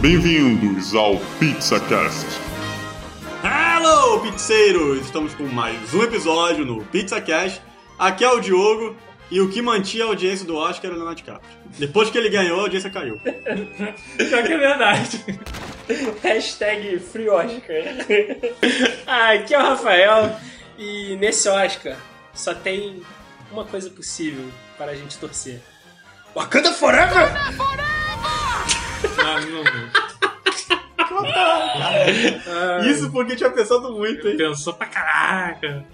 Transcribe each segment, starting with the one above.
Bem-vindos ao PizzaCast. Hello, pizzeiros! Estamos com mais um episódio no PizzaCast. Aqui é o Diogo e o que mantinha a audiência do Oscar era o Leonardo DiCaprio. Depois que ele ganhou, a audiência caiu. Pior que é verdade. Hashtag Free Oscar. ah, aqui é o Rafael e nesse Oscar só tem uma coisa possível para a gente torcer. Wakanda Forever! Ah, não. Isso porque tinha pensado muito, hein? Pensou pra caraca.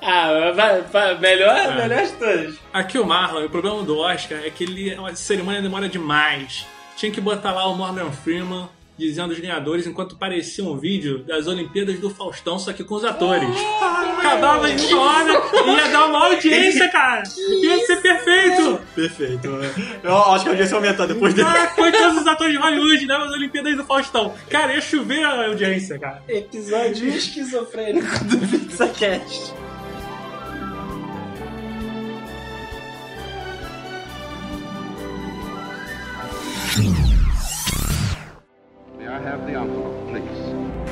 Ah, vai, vai, melhor, melhor de todas. Aqui o Marlon, o problema do Oscar é que ele, a cerimônia demora demais. Tinha que botar lá o Morgan Freeman dizendo os ganhadores enquanto parecia um vídeo das Olimpíadas do Faustão, só que com os atores. Acabava em uma hora e ia dar uma audiência, cara. Ia ser perfeito. Perfeito. Eu acho que a audiência vai aumentar depois dele. Ah, todos os atores de Hollywood, né? As Olimpíadas do Faustão. Cara, ia chover a audiência, cara. Episódio esquizofrênico do PizzaCast. May I have the envelope, please?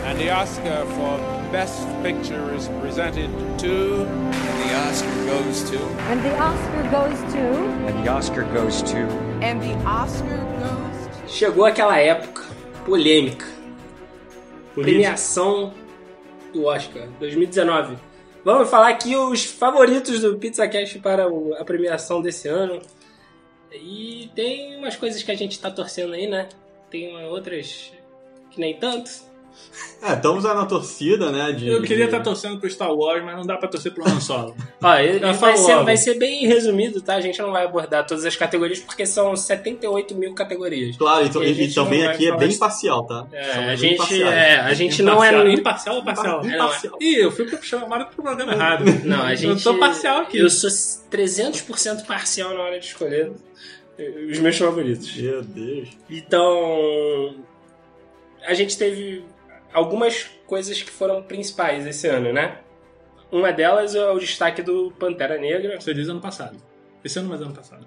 And the Oscar for Best Picture is presented to. And the Oscar goes to. And the Oscar goes to. And the Oscar goes to. And the Oscar goes to. Chegou aquela época polêmica. Premiação do Oscar 2019. Vamos falar aqui os favoritos do PizzaCast para a premiação desse ano. E tem umas coisas que a gente tá torcendo aí, né? Tem outras que nem tanto. É, estamos aí na torcida, né? De, Eu queria de- estar torcendo pro Star Wars, mas não dá pra torcer pro Han Solo. Ó, ele- Já vai, ser, vai ser bem resumido, tá? A gente não vai abordar todas as categorias porque são 78 mil categorias. Claro, então, E e, também vai aqui é bem isso. parcial, tá? É, Somos a gente, é, a gente não é. Imparcial ou parcial? Imparcial. Ih, eu fui chamado pro programa errado. Não, a gente. Eu tô parcial aqui. Eu sou 300% parcial na hora de escolher os meus favoritos. Meu Deus. Então. A gente teve algumas coisas que foram principais esse ano, né? Uma delas é o destaque do Pantera Negra. Você diz ano passado. Esse ano, mas ano passado.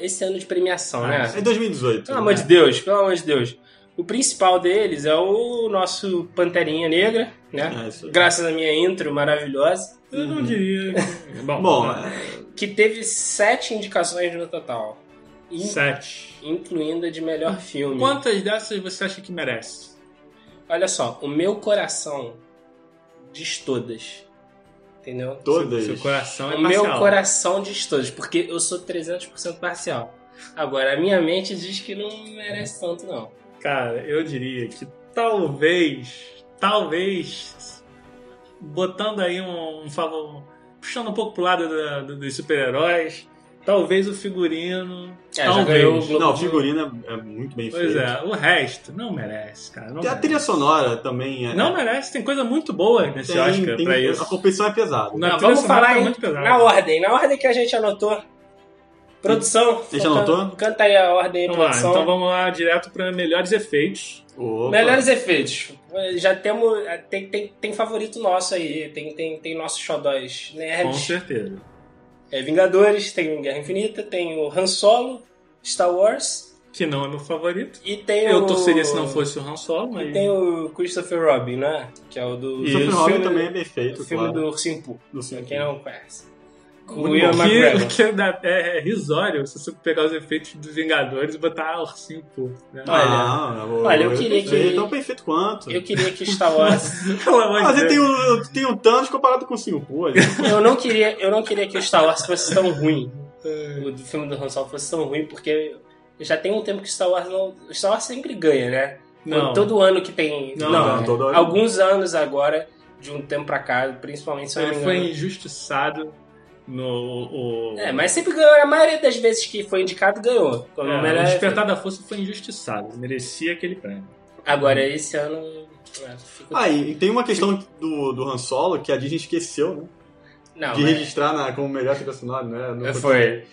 Esse ano de premiação, Ah, né? É 2018. Pelo amor de Deus, pelo amor de Deus. O principal deles é o nosso Panterinha Negra, né? É. Graças à minha intro maravilhosa. Eu não diria. Bom, Bom, né? Que teve sete indicações no total. Sete. Incluindo a de melhor filme. Quantas dessas você acha que merece? Olha só, o meu coração diz todas. Entendeu? Todas. Seu coração é o meu parcial. coração diz todas, porque eu sou 300% parcial. Agora, a minha mente diz que não merece tanto, não. Cara, eu diria que talvez, talvez, botando aí um, um favor, puxando um pouco pro lado da- do- dos super-heróis, talvez o figurino, É, já ganhou o talvez. Globo Não, o figurino é, é muito bem Pois feito. é, o resto não merece, cara. Não Tem a merece. trilha sonora também é. Não merece, tem coisa muito boa nesse tem, Oscar tem- pra isso. A competição é pesada. Não, a Não, vamos falar tá aí muito pesada. na ordem, na ordem que a gente anotou. Produção. Você já can- anotou? Canta aí a ordem aí, Vamos lá, produção. então vamos lá direto para melhores efeitos. Opa. Melhores efeitos. Já temos. Tem, tem, tem favorito nosso aí. Tem, tem, tem nossos xodóis Com nerds. certeza. É Vingadores, tem Guerra Infinita, tem o Han Solo, Star Wars. Que não é meu favorito. E tem Eu o. torceria se não fosse o Han Solo, E mas. tem o Christopher Robin, né? Que é o do. Sophie Robin filme- também é bem feito, O filme claro. do Ursinho Ursinho Pra quem não conhece. O Ian. Que, que é, é risório se você pegar os efeitos dos Vingadores e botar ursinho pô. Né? Ah, olha, eu queria que- Tão perfeito quanto. Eu queria que Star Wars. Amor Ah, tem o, tem o Thanos comparado com o Singapur ali. eu não queria, eu não queria que o Star Wars fosse tão ruim. O do filme do Han Solo fosse tão ruim, porque já tem um tempo que Star Wars não. o Star Wars sempre ganha, né? Não. Todo ano que tem. Não, Não, não, todo ano. alguns anos agora, de um tempo pra cá, principalmente se eu não Ele foi engano. injustiçado no. O, É, mas sempre ganhou. A maioria das vezes que foi indicado, ganhou. Como É, melhor o Despertar da Força foi injustiçado. Merecia aquele prêmio. Agora, esse ano. é, fica- Ah, e tem uma questão do, do Han Solo que a Disney esqueceu, né? Não, de mas- registrar na, como melhor trilha sonora, né? No- Foi.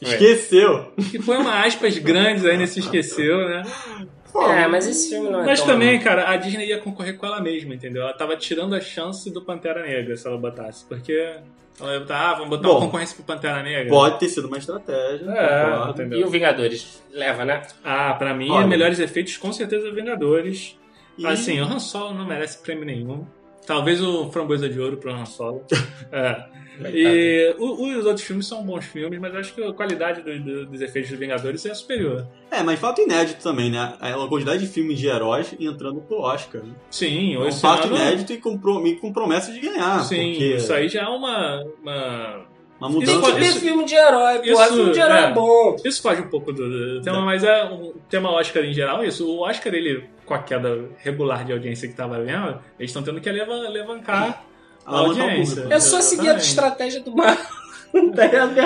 Esqueceu. Que foi uma aspas grandes aí nesse esqueceu, né? É, mas esse filme não é Mas tão... também, cara, a Disney ia concorrer com ela mesma, entendeu? Ela tava tirando a chance do Pantera Negra se ela botasse. Porque ela ia botar, ah, vamos botar Bom, uma concorrência pro Pantera Negra. Pode ter sido uma estratégia. É, concordo. entendeu? E o Vingadores? Leva, né? Ah, pra mim, Olha. melhores efeitos, com certeza, Vingadores. E- Assim, o Han Solo não merece prêmio nenhum. Talvez o Framboesa de Ouro pro Han Solo. é. E o- os outros filmes são bons filmes, mas eu acho que a qualidade do- do- dos efeitos dos Vingadores é superior. É, mas fato inédito também, né? A quantidade de filmes de heróis entrando pro Oscar. Né? Sim, É um fato inédito e com, e com promessa de ganhar. Sim, porque isso aí já é uma. uma... Uma Tem mudança. que ter isso- filme de herói, pô. isso- filme de herói é, é. bom. Isso foge um pouco do, do tema, mas é um tema Oscar em geral, isso. O Oscar, ele, com a queda regular de audiência que tava vendo, eles estão tendo que leva- levancar a Alavancar o audiência. É só seguir a estratégia do Marvel.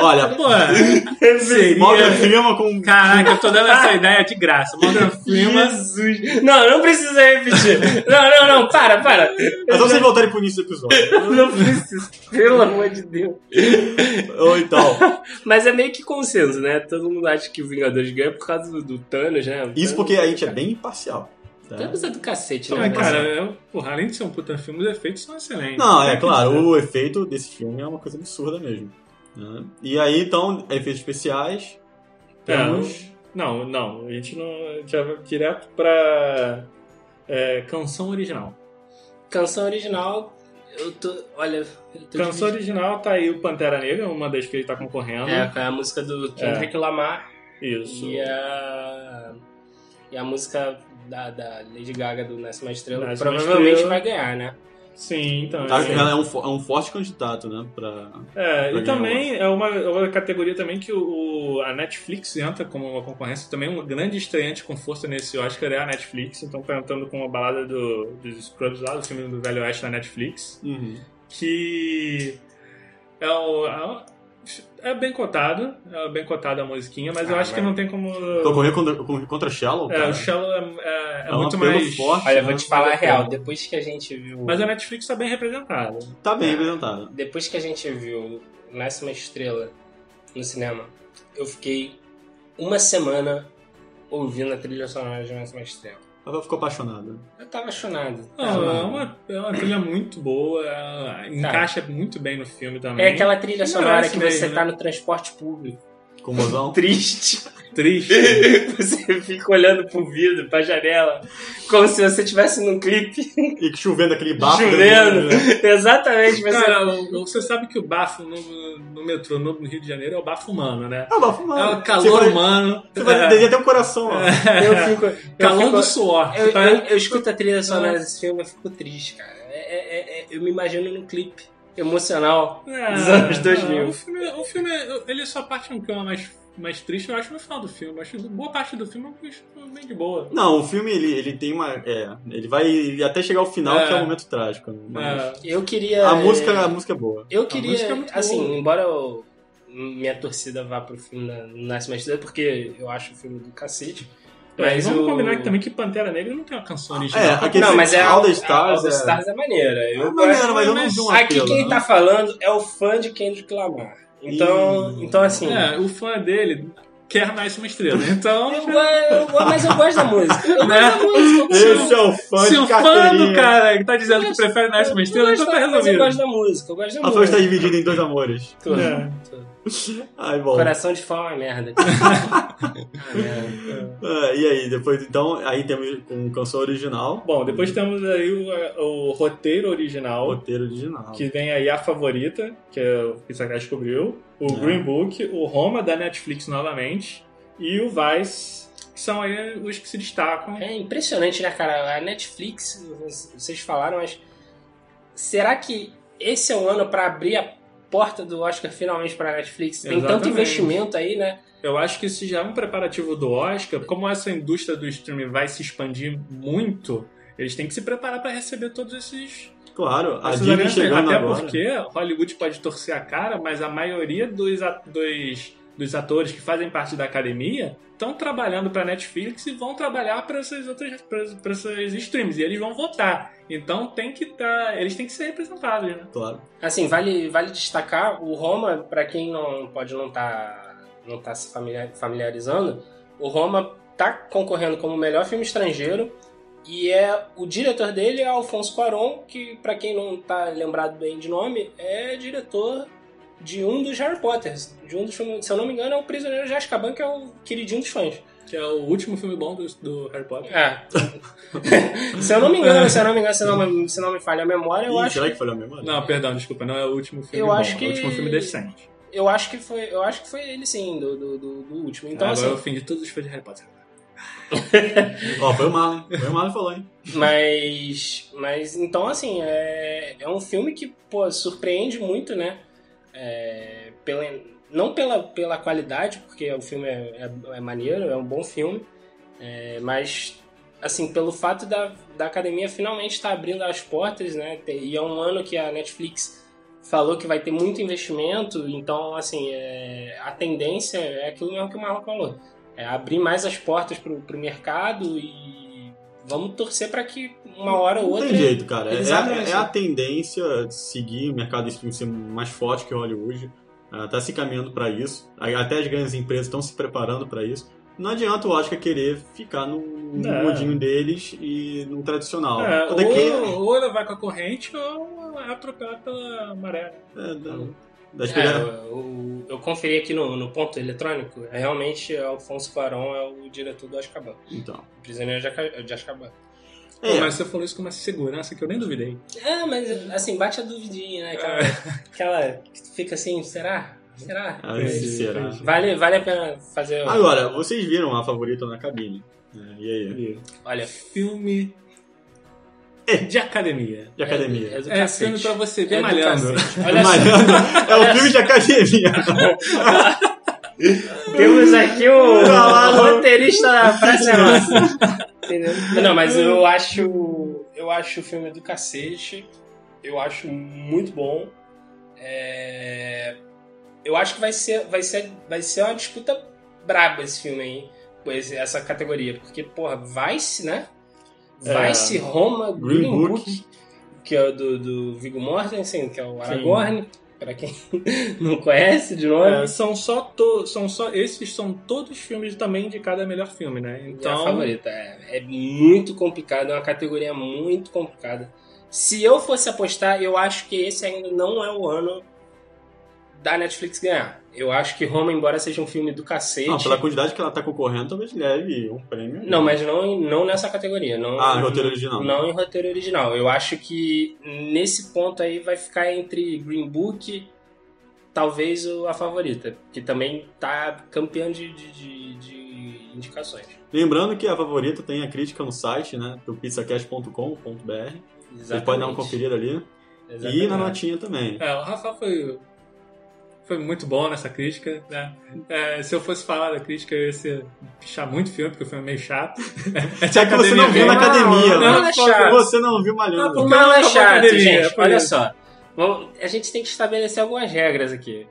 Olha, Pô, seria... Morgan Freeman com. Caraca, eu tô dando essa ideia de graça. Morgan Freeman. Jesus. Não, não precisa repetir. Não, não, não, para, para. É só vocês voltarem pro início do episódio. Não precisa. Pelo amor de Deus. Ou então. Mas é meio que consenso, né? Todo mundo acha que o Vingadores ganha por causa do, do Thanos, né? O Isso Thanos- porque a gente é bem imparcial. tá? Thanos é do cacete, né? Mas, cara, eu, porra, além de ser um puta filme, os efeitos são excelentes. Não, é que claro, o efeito desse filme é uma coisa absurda mesmo. Né? E aí, então, efeitos especiais. É, Temos. Não, não, a gente não. a gente já vai direto pra. é, canção original. Canção original, eu tô. Olha. Eu tô Canção original tá aí o Pantera Negra, uma das que ele tá concorrendo. É, com a música do Kendrick Lamar Isso. e a. E a música da, da Lady Gaga do Nasce Uma Estrela. Nasce provavelmente Estrela. vai ganhar, né? Sim, então. É. ela é um, é um forte candidato, né? Pra... É, Pra e também é uma, é uma categoria também que o, a Netflix entra como uma concorrência também, um grande estreante com força nesse Oscar é a Netflix, então tá entrando com a balada do, dos Scrubs lá, do filme do Velho Oeste na Netflix, que é, o, é, é bem cotado, é bem cotada a musiquinha, mas eu Ah, acho que não tem como... Concorrer contra, contra, contra Shallow, É, cara. o Shallow é, é- é É muito mais... forte. Olha, eu vou te falar a é real. Depois que a gente viu. Mas a Netflix tá bem representada. Tá bem representado. Depois que a gente viu Nasce uma Estrela no cinema, eu fiquei uma semana ouvindo a trilha sonora de Nasce uma Estrela. Ela ficou apaixonada. Eu tava apaixonado. Não, é uma, é uma trilha muito boa, é- encaixa muito bem no filme também. É aquela trilha Que sonora merece que você mesmo, tá né? no transporte público. Com mozão. Triste. Triste. Você fica olhando pro vidro, pra janela, como se você estivesse num clipe E chovendo aquele bafo. chovendo. né? Exatamente. Você... Cara, o- você sabe que o bafo no, no metrô no Rio de Janeiro é o bafo humano, né? É o bafo É humano. o calor Você vai- humano. Você vai é, ter um coração, ó. eu fico. Eu, calor fico- do suor. eu, tá? eu, eu escuto a trilha sonora desse filme e fico triste, cara. É- é- é- eu me imagino num clipe emocional É, dos anos não, 2000. o filme, o filme, ele só parte um clima mais, mais triste, eu acho, no final do filme. Eu acho que boa parte do filme acho bem de boa. Não, o filme ele, ele tem uma. É, ele vai até chegar ao final, É. que é o momento trágico. né? Mas É, Eu queria. a, música, a música é boa. Eu música queria, é muito assim, boa. embora eu- minha torcida vá pro filme da Nasce Estrela, porque eu acho o filme do cacete. É, e Mas vamos o... combinar que também que Pantera Negra não tem uma canção original. É, aquele Não, mas é All the Stars, a All the é- Stars é maneira. Eu É maneiro, gosto- mas eu não vi Aqui apelo, quem né? tá falando é o fã de Kendrick Lamar. Então, Ih. então assim. É, o fã dele quer nascer uma estrela. Então, Eu, eu mas eu gosto da música. Eu gosto Né? da música. Esse é o fã se de o fã do cara que tá dizendo que prefere nascer uma estrela, Eu então gosto tá da- Mas eu resolvido. gosto da música. Eu gosto da A fã música. está dividida em dois amores. Tudo, É. tudo. Ai, bom. Coração de fã é merda. ah, merda. É, e aí, depois, então, aí temos com canção original, Bom, depois temos aí o, o roteiro original, roteiro original. que vem aí a favorita, que é o que você descobriu, o É. Green Book, o Roma da Netflix novamente, e o Vice, que são aí os que se destacam. É impressionante, né, cara? A Netflix, vocês falaram, mas será que esse é o ano pra abrir a porta do Oscar finalmente pra Netflix? Tem tanto Exatamente. investimento aí, né? Eu acho que isso já é um preparativo do Oscar, como essa indústria do streaming vai se expandir muito, eles têm que se preparar para receber todos esses Claro, a Disney chegando Até agora. porque Hollywood pode torcer a cara, mas a maioria dos, a- dos, dos atores que fazem parte da academia estão trabalhando para Netflix e vão trabalhar para essas outras para esses streams e eles vão votar. Então tem que tá, eles têm que ser representados, né? Claro. Assim, vale, vale destacar o Roma, pra quem não pode não estar não tá se familiar- familiarizando, o Roma tá concorrendo como melhor filme estrangeiro e é o diretor dele é Alfonso Cuarón, que pra quem não tá lembrado bem de nome, é diretor de um dos Harry Potters, de um dos filmes, se eu não me engano, é o Prisioneiro de Azkaban, que é o queridinho dos fãs. Que é o último filme bom do, do Harry Potter. É. se eu não me engano, se eu não me engano, se não me, se não me falha a memória, eu Ih, acho será que que falhou a memória? Não, perdão, desculpa, não é o último filme Eu bom, acho é que- o último filme decente. eu acho que foi, eu acho que foi ele sim, do, do, do- do último. Então Agora é assim, o fim de todos os fãs de Harry Potter. Ó, foi o Marlon. Foi o Marlon que falou, hein? Mas, mas então assim, é, é um filme que, pô, surpreende muito, né? É, pela, não pela, pela qualidade, porque o filme é, é, é maneiro, é um bom filme, é, mas assim, pelo fato da, da academia finalmente estar abrindo as portas, né? E é um ano que a Netflix falou que vai ter muito investimento, então assim, é, a tendência é aquilo mesmo que o Marlon falou. É abrir mais as portas pro, pro mercado e vamos torcer para que uma hora ou Não outra. tem jeito, cara. É, abram é, isso. é a tendência de seguir o mercado de streaming ser mais forte que Hollywood. Ah, tá se caminhando para isso. Até as grandes empresas estão se preparando para isso. Não adianta o Oscar querer ficar no, no É. mundinho deles e no tradicional. É, Quando é que- ou, ou ela vai com a corrente ou é atropelada pela maré. é, da, da É, eu, eu conferi aqui no, no ponto eletrônico, é, realmente Alfonso Cuarón é o diretor do Azkaban, Então. Prisioneiro de Azkaban. Pô, É, mas você falou isso com uma segurança que eu nem duvidei. É, mas assim, bate a duvidinha, né? Aquela, aquela que fica assim, será? Será? ah, Entendi, será? Vale, vale a pena fazer. Agora, vocês viram a favorita na cabine. né? E aí? Olha, Filme de academia. De academia. É, é É filme pra você ver É do malhando. Malhando é o filme de academia. temos aqui o no- roteirista da Praça é Nossa. Entendeu? Não, mas eu acho. Eu acho o filme do cacete. Eu acho muito bom. É, Eu acho que vai ser, vai ser, vai ser uma disputa braba esse filme aí. Essa categoria. Porque, porra, vai-se, né? Vai-se Roma, Green Green, Book. Book, que é o do, do Viggo Mortensen, que é o Aragorn. Pra quem não conhece de nome. É, são só to, são só esses são todos filmes também de cada melhor filme, né? Então, Então, a favorita. É, é muito complicado, é uma categoria muito complicada. Se eu fosse apostar, eu acho que esse ainda não é o ano da Netflix ganhar. Eu acho que Roma, embora seja um filme do cacete. Não, pela quantidade que ela tá concorrendo, talvez leve um prêmio. Não, mas não, não nessa categoria. Não, Ah, em roteiro original. Não em roteiro original. Eu acho que nesse ponto aí vai ficar entre Green Book, talvez o- a favorita, que também tá campeã de, de, de- de indicações. Lembrando que a favorita tem a crítica no site, né? Do pizzacast.com.br. Vocês podem dar uma conferida ali. E Exatamente. na notinha também. é, o Rafa foi foi muito bom nessa crítica, né? É, se eu fosse falar da crítica, eu ia ser pichar muito filme, porque o filme é meio chato. É que você não viu na academia, Não, né? não é chato. Você não viu malhando. Não, Não, é a chato, academia, gente. Olha isso. só. Vamos- a gente tem que estabelecer algumas regras aqui.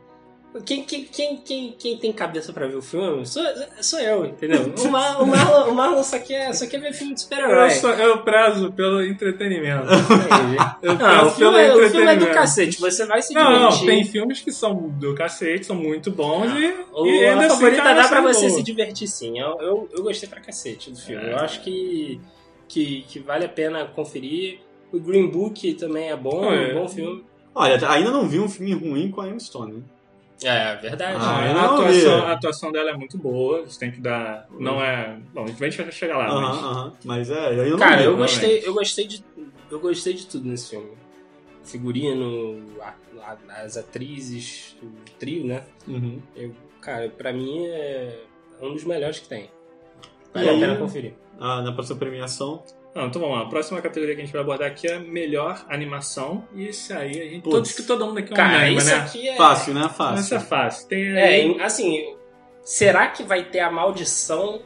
Quem, quem, quem, quem, quem tem cabeça pra ver o filme sou, sou eu, entendeu? O, Mar, o, Marlon, o Marlon só quer, só quer ver filme de super-herói. Eu, eu prezo pelo entretenimento. Eu Não, prezo o filme, pelo é, o filme é do cacete, você vai se Não, não, divertir. tem filmes que são do cacete, são muito bons e, O, e a ainda assim, favorita cara, dá pra você se divertir sim. Eu, eu, eu gostei pra cacete do filme. É. Eu acho que, que, que vale a pena conferir. O Green Book também é bom, Não, é é. um bom filme. Olha, ainda não vi um filme ruim com a Emma Stone, né? É, verdade. Ah, a, não atuação, a atuação dela é muito boa, você tem que dar. Não é. Bom, a gente vai chegar lá, Aham, mas. aham. Mas é, eu Cara, vi. eu realmente. gostei, eu gostei de eu gostei de tudo nesse filme. Figurino, a- a- as atrizes, o trio, né? Uhum. Eu, cara, pra mim é um dos melhores que tem. Vale E a aí? pena conferir. Ah, na próxima premiação. Não, então vamos lá. A próxima categoria que a gente vai abordar aqui é melhor animação. E esse aí, a gente, todos que todo mundo aqui é Cara, unânime, isso né? aqui é Fácil, né? Essa Fácil. é fácil. Tem É, aí. em- assim, será que vai ter a maldição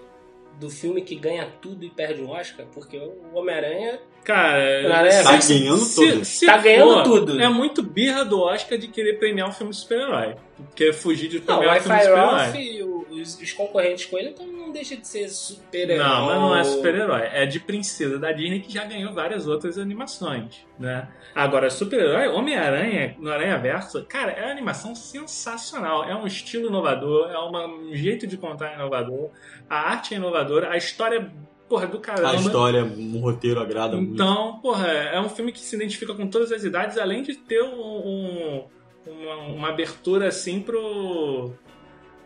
do filme que ganha tudo e perde o Oscar? Porque o Homem-Aranha Cara, Homem-Aranha Tá se- ganhando se, tudo. se Tá ganhando for, tudo. É muito birra do Oscar de querer premiar um filme de super-herói. Quer fugir de Não, o premiar um filme de super-herói. E os, os concorrentes com ele estão deixa de ser super-herói. Não, mas não é super-herói. É de princesa da Disney que já ganhou várias outras animações, né? Agora, super-herói, Homem-Aranha no Aranha Verso, cara, é uma animação sensacional. É um estilo inovador, é uma- um jeito de contar inovador, a arte é inovadora, a história, porra, do caramba. A história, o roteiro agrada muito. Então, porra, é um filme que se identifica com todas as idades, além de ter um- um- uma, uma abertura assim pro.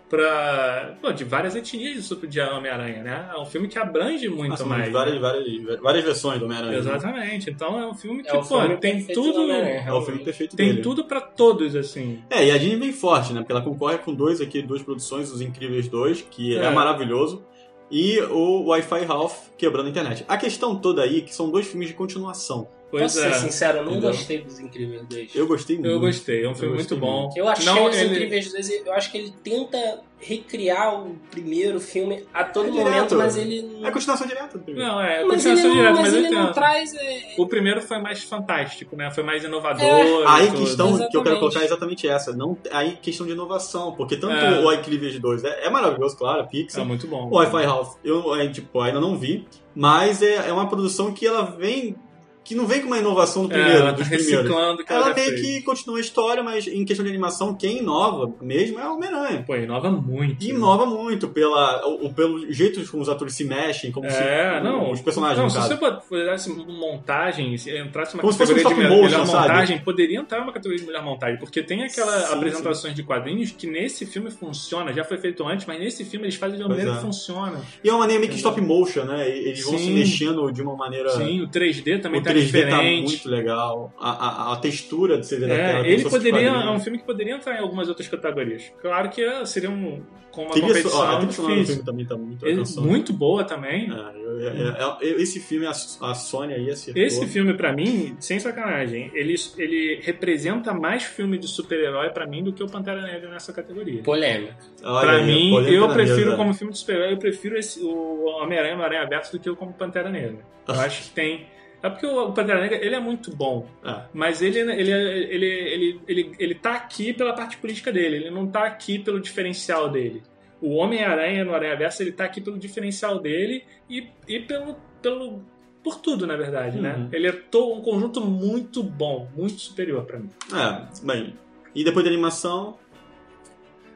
Pra, pô, de várias etnias de de Homem-Aranha, né? É um filme que abrange muito Assim, mais. várias, várias, várias versões do Homem-Aranha. né? Exatamente. Então é um filme que, É pô, filme tem tudo. É o filme perfeito Tem dele. tudo pra todos, assim. É, e a Disney vem forte, né? Porque ela concorre com dois aqui, duas produções, Os Incríveis 2, que é, É. maravilhoso, e o Wi-Fi Ralph quebrando a internet. A questão toda aí é que são dois filmes de continuação. Pois Posso é. ser sincero, eu não Entendeu? gostei dos Incríveis 2. Eu gostei muito. Eu gostei, é um filme muito bom. Eu achei Não, os ele- Incríveis 2, eu acho que ele tenta recriar o primeiro filme a todo É momento, direto. mas ele É a continuação direta do primeiro. Não, é, Mas ele continuação não, direta, mas mas eu ele não traz. é, O primeiro foi mais fantástico, né? Foi mais inovador. É. Aí a questão que eu quero Exatamente. colocar é exatamente essa. Não, aí questão de inovação, porque tanto É. o Incríveis 2 é, é maravilhoso, claro, a É Pixar. muito bom. O Wi-Fi Ralph eu é, tipo, ainda não vi, mas é, é uma produção que ela vem. Que não vem com uma inovação do É, primeiro, ela tá dos primeiros. reciclando que ela, Ela meio fez. que continua a história, mas em questão de animação, quem inova mesmo é o Homem-Aranha. Pô, inova muito. E inova muito pela, o, pelo jeito como os atores se mexem, como É, se, não. os personagens, Não, se você fizesse montagem, se entrasse uma Como se fosse categoria um de melhor, motion, melhor sabe? montagem, poderia entrar uma categoria de melhor montagem, porque tem aquelas Sim, apresentações de quadrinhos que nesse filme funciona, já foi feito antes, mas nesse filme eles fazem de uma Pois maneira é. que funciona. E é uma maneira meio que stop motion, né? Eles vão se Sim. mexendo de uma maneira. Sim, o 3D também o tá 3D diferente. tá muito legal. A, a, a textura de você ver da tela. É, ele poderia. É quadrinho. um filme que poderia entrar em algumas outras categorias. Claro que é, seria um, com uma Trilha competição ó, a trilha sonora do difícil. filme também tá muito Ele- muito boa também. É, eu- é- é- esse filme, a, a Sony aí acertou. Esse filme, pra mim, sem sacanagem, ele, ele representa mais filme de super-herói pra mim do que o Pantera Negra nessa categoria. polêmica. Aí, mim, polêmica eu na prefiro como filme de super-herói, eu prefiro esse, o Homem-Aranha no Aranha Aberto do que o como Pantera Negra. Eu acho que tem. É porque o Pantera Negra ele é muito bom, É. mas ele, ele, ele, ele, ele, ele tá aqui pela parte política dele, ele não tá aqui pelo diferencial dele. O Homem-Aranha no Aranha Verso ele tá aqui pelo diferencial dele e, e pelo, pelo. por tudo, na verdade, né? Uhum. Ele é um conjunto muito bom, muito superior pra mim. É, bem. E depois da animação,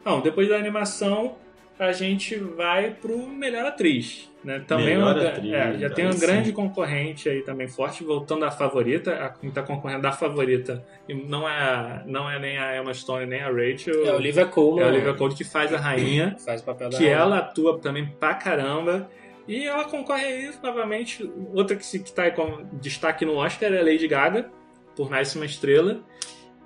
Não, depois da animação, a gente vai pro melhor atriz. Né? Também Melhor uma- atriz, é, já tem um sim. grande concorrente aí também forte, voltando à favorita, a quem tá concorrendo da favorita. E não é, não é nem a Emma Stone nem a Rachel. É a Olivia Colman. É a Olivia Colman que faz a rainha, Faz o papel da que rainha. ela atua também pra caramba. E ela concorre aí novamente. Outra que, se, que tá aí com destaque no Oscar é a Lady Gaga, por Nasce uma Estrela.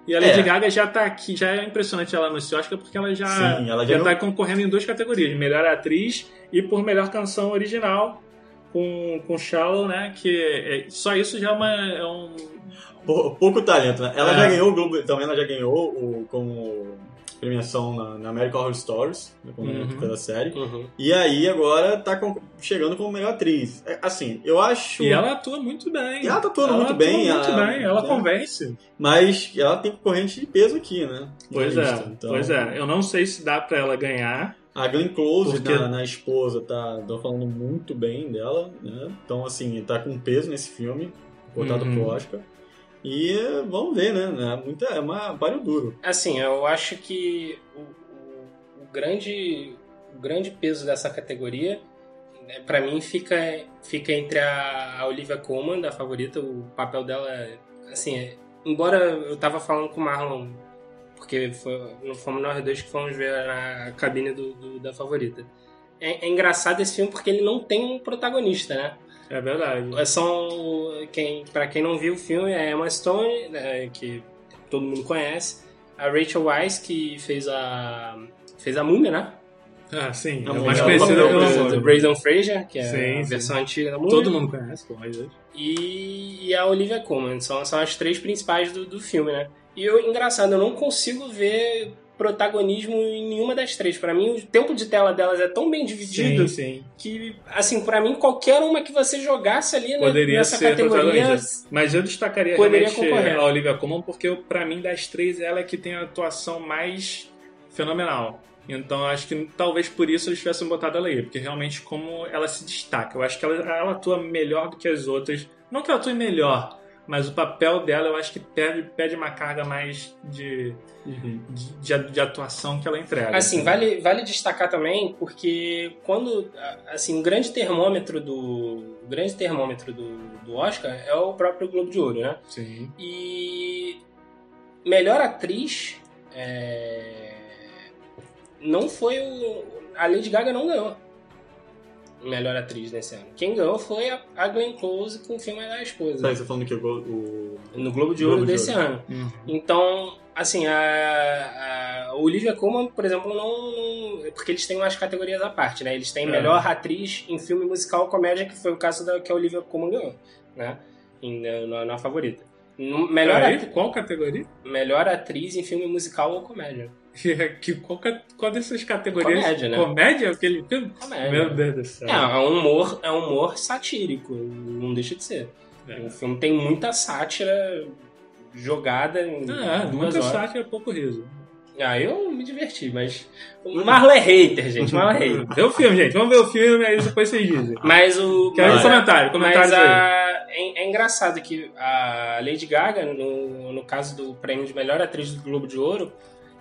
E a Lady É. Gaga já tá aqui, já é impressionante ela no Oscar, porque ela já, Sim, ela já já não- tá concorrendo em duas categorias, melhor atriz e por melhor canção original, com, com Shallow, né? Que é- só isso já é, uma, é um. pou- pouco talento, né? Ela É. já ganhou o Globo, também ela já ganhou o, como premiação na, na American Horror Stories, né, como Uhum. pela série. Uhum. E aí agora tá com- chegando como melhor atriz. É, Assim, eu acho. E ela atua muito bem. E ela tá atuando Ela muito atua bem, muito ela- bem, ela é. convence. Mas ela tem concorrente de peso aqui, né? Pois é. Então, pois é. Eu não sei se dá pra ela ganhar. A Glenn Close Porque- na, na esposa tá tô falando muito bem dela, né? Então, assim, tá com peso nesse filme, cotado Uhum. pro Oscar. E vamos ver, né? É, muita, é uma páreo duro. Assim, eu acho que o, o- o grande, o grande peso dessa categoria, né, pra mim, fica, fica entre a, a Olivia Colman, da favorita, o papel dela, assim, é- embora eu tava falando com o Marlon, porque foi, não fomos nós dois que fomos ver na cabine do, do- da favorita. É, é engraçado esse filme porque ele não tem um protagonista, né? É verdade. São quem, para quem não viu o filme, é a Emma Stone, né, que todo mundo conhece, a Rachel Weisz que fez a fez a Múmia, né? Ah, sim. A É mais o conhecida do nome. Braden Fraser, que é Sim, a sim. versão antiga da Múmia. Todo mundo conhece, pô, hoje. E, e a Olivia Colman, são, são as três principais do, do filme, né? E eu, engraçado, eu não consigo ver protagonismo em nenhuma das três. Pra mim, o tempo de tela delas é tão bem dividido Sim, sim. que, assim, pra mim, qualquer uma que você jogasse ali né, Poderia nessa ser categoria protagonista. Mas eu destacaria Poderia realmente a Olivia Colman porque, pra mim, das três, ela é que tem a atuação mais fenomenal. Então acho que talvez por isso eles tivessem botado ela aí, porque realmente como ela se destaca. Eu acho que ela, ela atua melhor do que as outras. Não que ela atue melhor, mas o papel dela eu acho que pede, pede uma carga mais de, de, de, de atuação que ela entrega. Assim, vale, vale destacar também, porque quando. Assim, o grande termômetro do. Grande termômetro do, do Oscar é o próprio Globo de Ouro, né? Sim. E. Melhor atriz. é, Não foi o. A Lady Gaga não ganhou. Melhor atriz nesse ano. Quem ganhou foi a, a Glenn Close com o filme da esposa. Tá, você falando que o, o... No Globo de Globo Ouro de desse Ouro. ano. Uhum. Então, assim, a, a Olivia Colman, por exemplo, não, não- Porque eles têm umas categorias à parte, né? Eles têm É. melhor atriz em filme musical ou comédia, que foi o caso da que a Olivia Colman ganhou, né? Em- na, na favorita. Melhor, Peraí, atri- qual categoria? melhor atriz em filme musical ou comédia. Que, qual, qual dessas categorias? Comédia, né? Comédia? Aquele filme? Comédia. Meu Deus do céu. É, é um humor, é um humor satírico, não deixa de ser. É. O filme tem muita sátira jogada em Ah, duas muita horas. sátira, pouco riso. Ah, eu me diverti, mas. O Marlon é hater, gente. Marlon é hater. Vê o filme, gente. Vamos ver o filme, aí depois vocês dizem. Mas o. Quero mas um comentário, comentários mas a- é, é engraçado que a Lady Gaga, no, no caso do prêmio de melhor atriz do Globo de Ouro,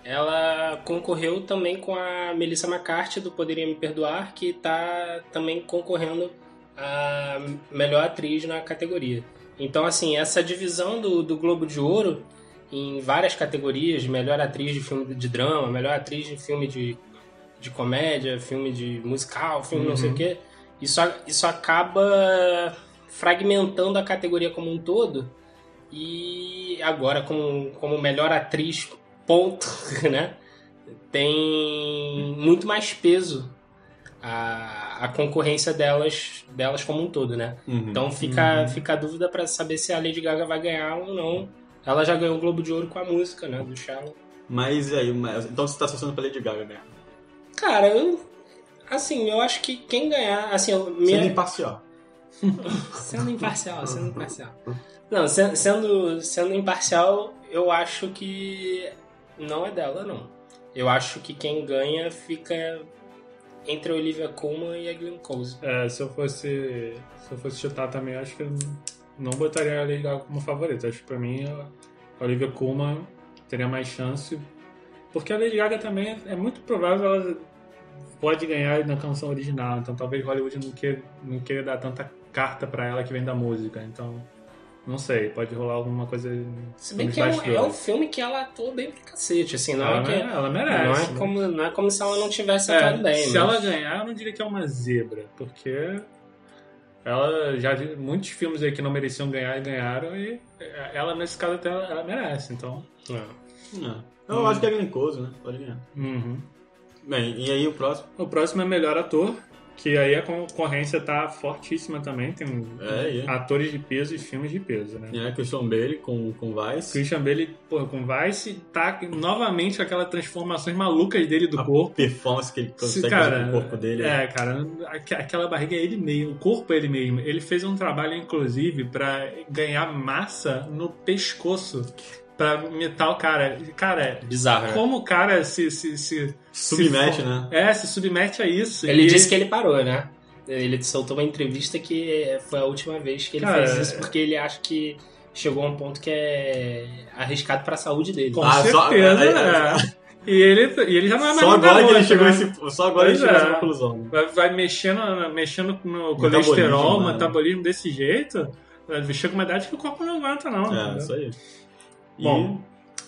ela concorreu também com a Melissa McCarthy do Poderia Me Perdoar, que está também concorrendo a melhor atriz na categoria. Então, assim, essa divisão do, do Globo de Ouro em várias categorias, melhor atriz de filme de drama, melhor atriz de filme de, de comédia, filme de musical, filme não sei o quê, isso, isso acaba fragmentando a categoria como um todo e agora como, como melhor atriz ponto, né? Tem muito mais peso a, a concorrência delas, delas como um todo, né? Uhum. Então fica, fica a dúvida pra saber se a Lady Gaga vai ganhar ou não. Ela já ganhou o Globo de Ouro com a música, né? Do Shallow. Mas e aí, mas- então você tá associando pra Lady Gaga, né? Cara, eu. Assim, eu acho que quem ganhar. Assim, eu- minha... Sendo imparcial. Sendo imparcial, sendo imparcial. Não, se- sendo, sendo imparcial, eu acho que não é dela, não. Eu acho que quem ganha fica entre a Olivia Colman e a Glenn Close. É, se eu fosse. Se eu fosse chutar também, acho que eu não botaria a Lady Gaga como favorita. Acho que pra mim a Olivia Colman teria mais chance. Porque a Lady Gaga também é, muito provável ela pode ganhar na canção original. Então talvez Hollywood não queira, não queira dar tanta carta pra ela que vem da música. Então. Não sei, pode rolar alguma coisa. Se bem que é um, é um filme que ela atuou bem pra cacete, assim, não ela, é que. ela merece. Não é, né? como, não é como se ela não tivesse É, atuado bem. se mas- ela ganhar, eu não diria que é uma zebra, porque ela já vi muitos filmes aí que não mereciam ganhar e ganharam, e ela, nesse caso, até ela, ela merece, então. É. Não. Eu acho que é Glenn Close, né? Pode ganhar. Uhum. Bem, e aí o próximo? O próximo é melhor ator, que aí a concorrência tá fortíssima também, tem É, é. atores de peso e filmes de peso, né? É, Christian Bale com, com Vice. Christian Bale, porra, com Vice, tá novamente com aquelas transformações malucas dele do a corpo. performance que ele Se, consegue fazer com o corpo dele. É, cara, aqu- aquela barriga é ele mesmo, o corpo é ele mesmo. Ele fez um trabalho, inclusive, pra ganhar massa no pescoço. Pra o cara. Cara, Bizarro, né? como o cara se. se, se Submete, se né? É, se submete a isso. Ele E disse que ele parou, né? Ele soltou uma entrevista que foi a última vez que ele Cara, fez isso porque ele acha que chegou a um ponto que é arriscado pra saúde dele. Com Ah, só- certeza, é, é. E ele, e ele já não é mais Só agora que ele garoto, chegou né? esse, Só agora ele Pois chegou a é. essa conclusão. né? Vai, vai mexendo, mexendo no Metabolismo, colesterol, né? metabolismo desse jeito. Chega uma idade que o corpo não aguenta, não. É, isso aí. E Bom,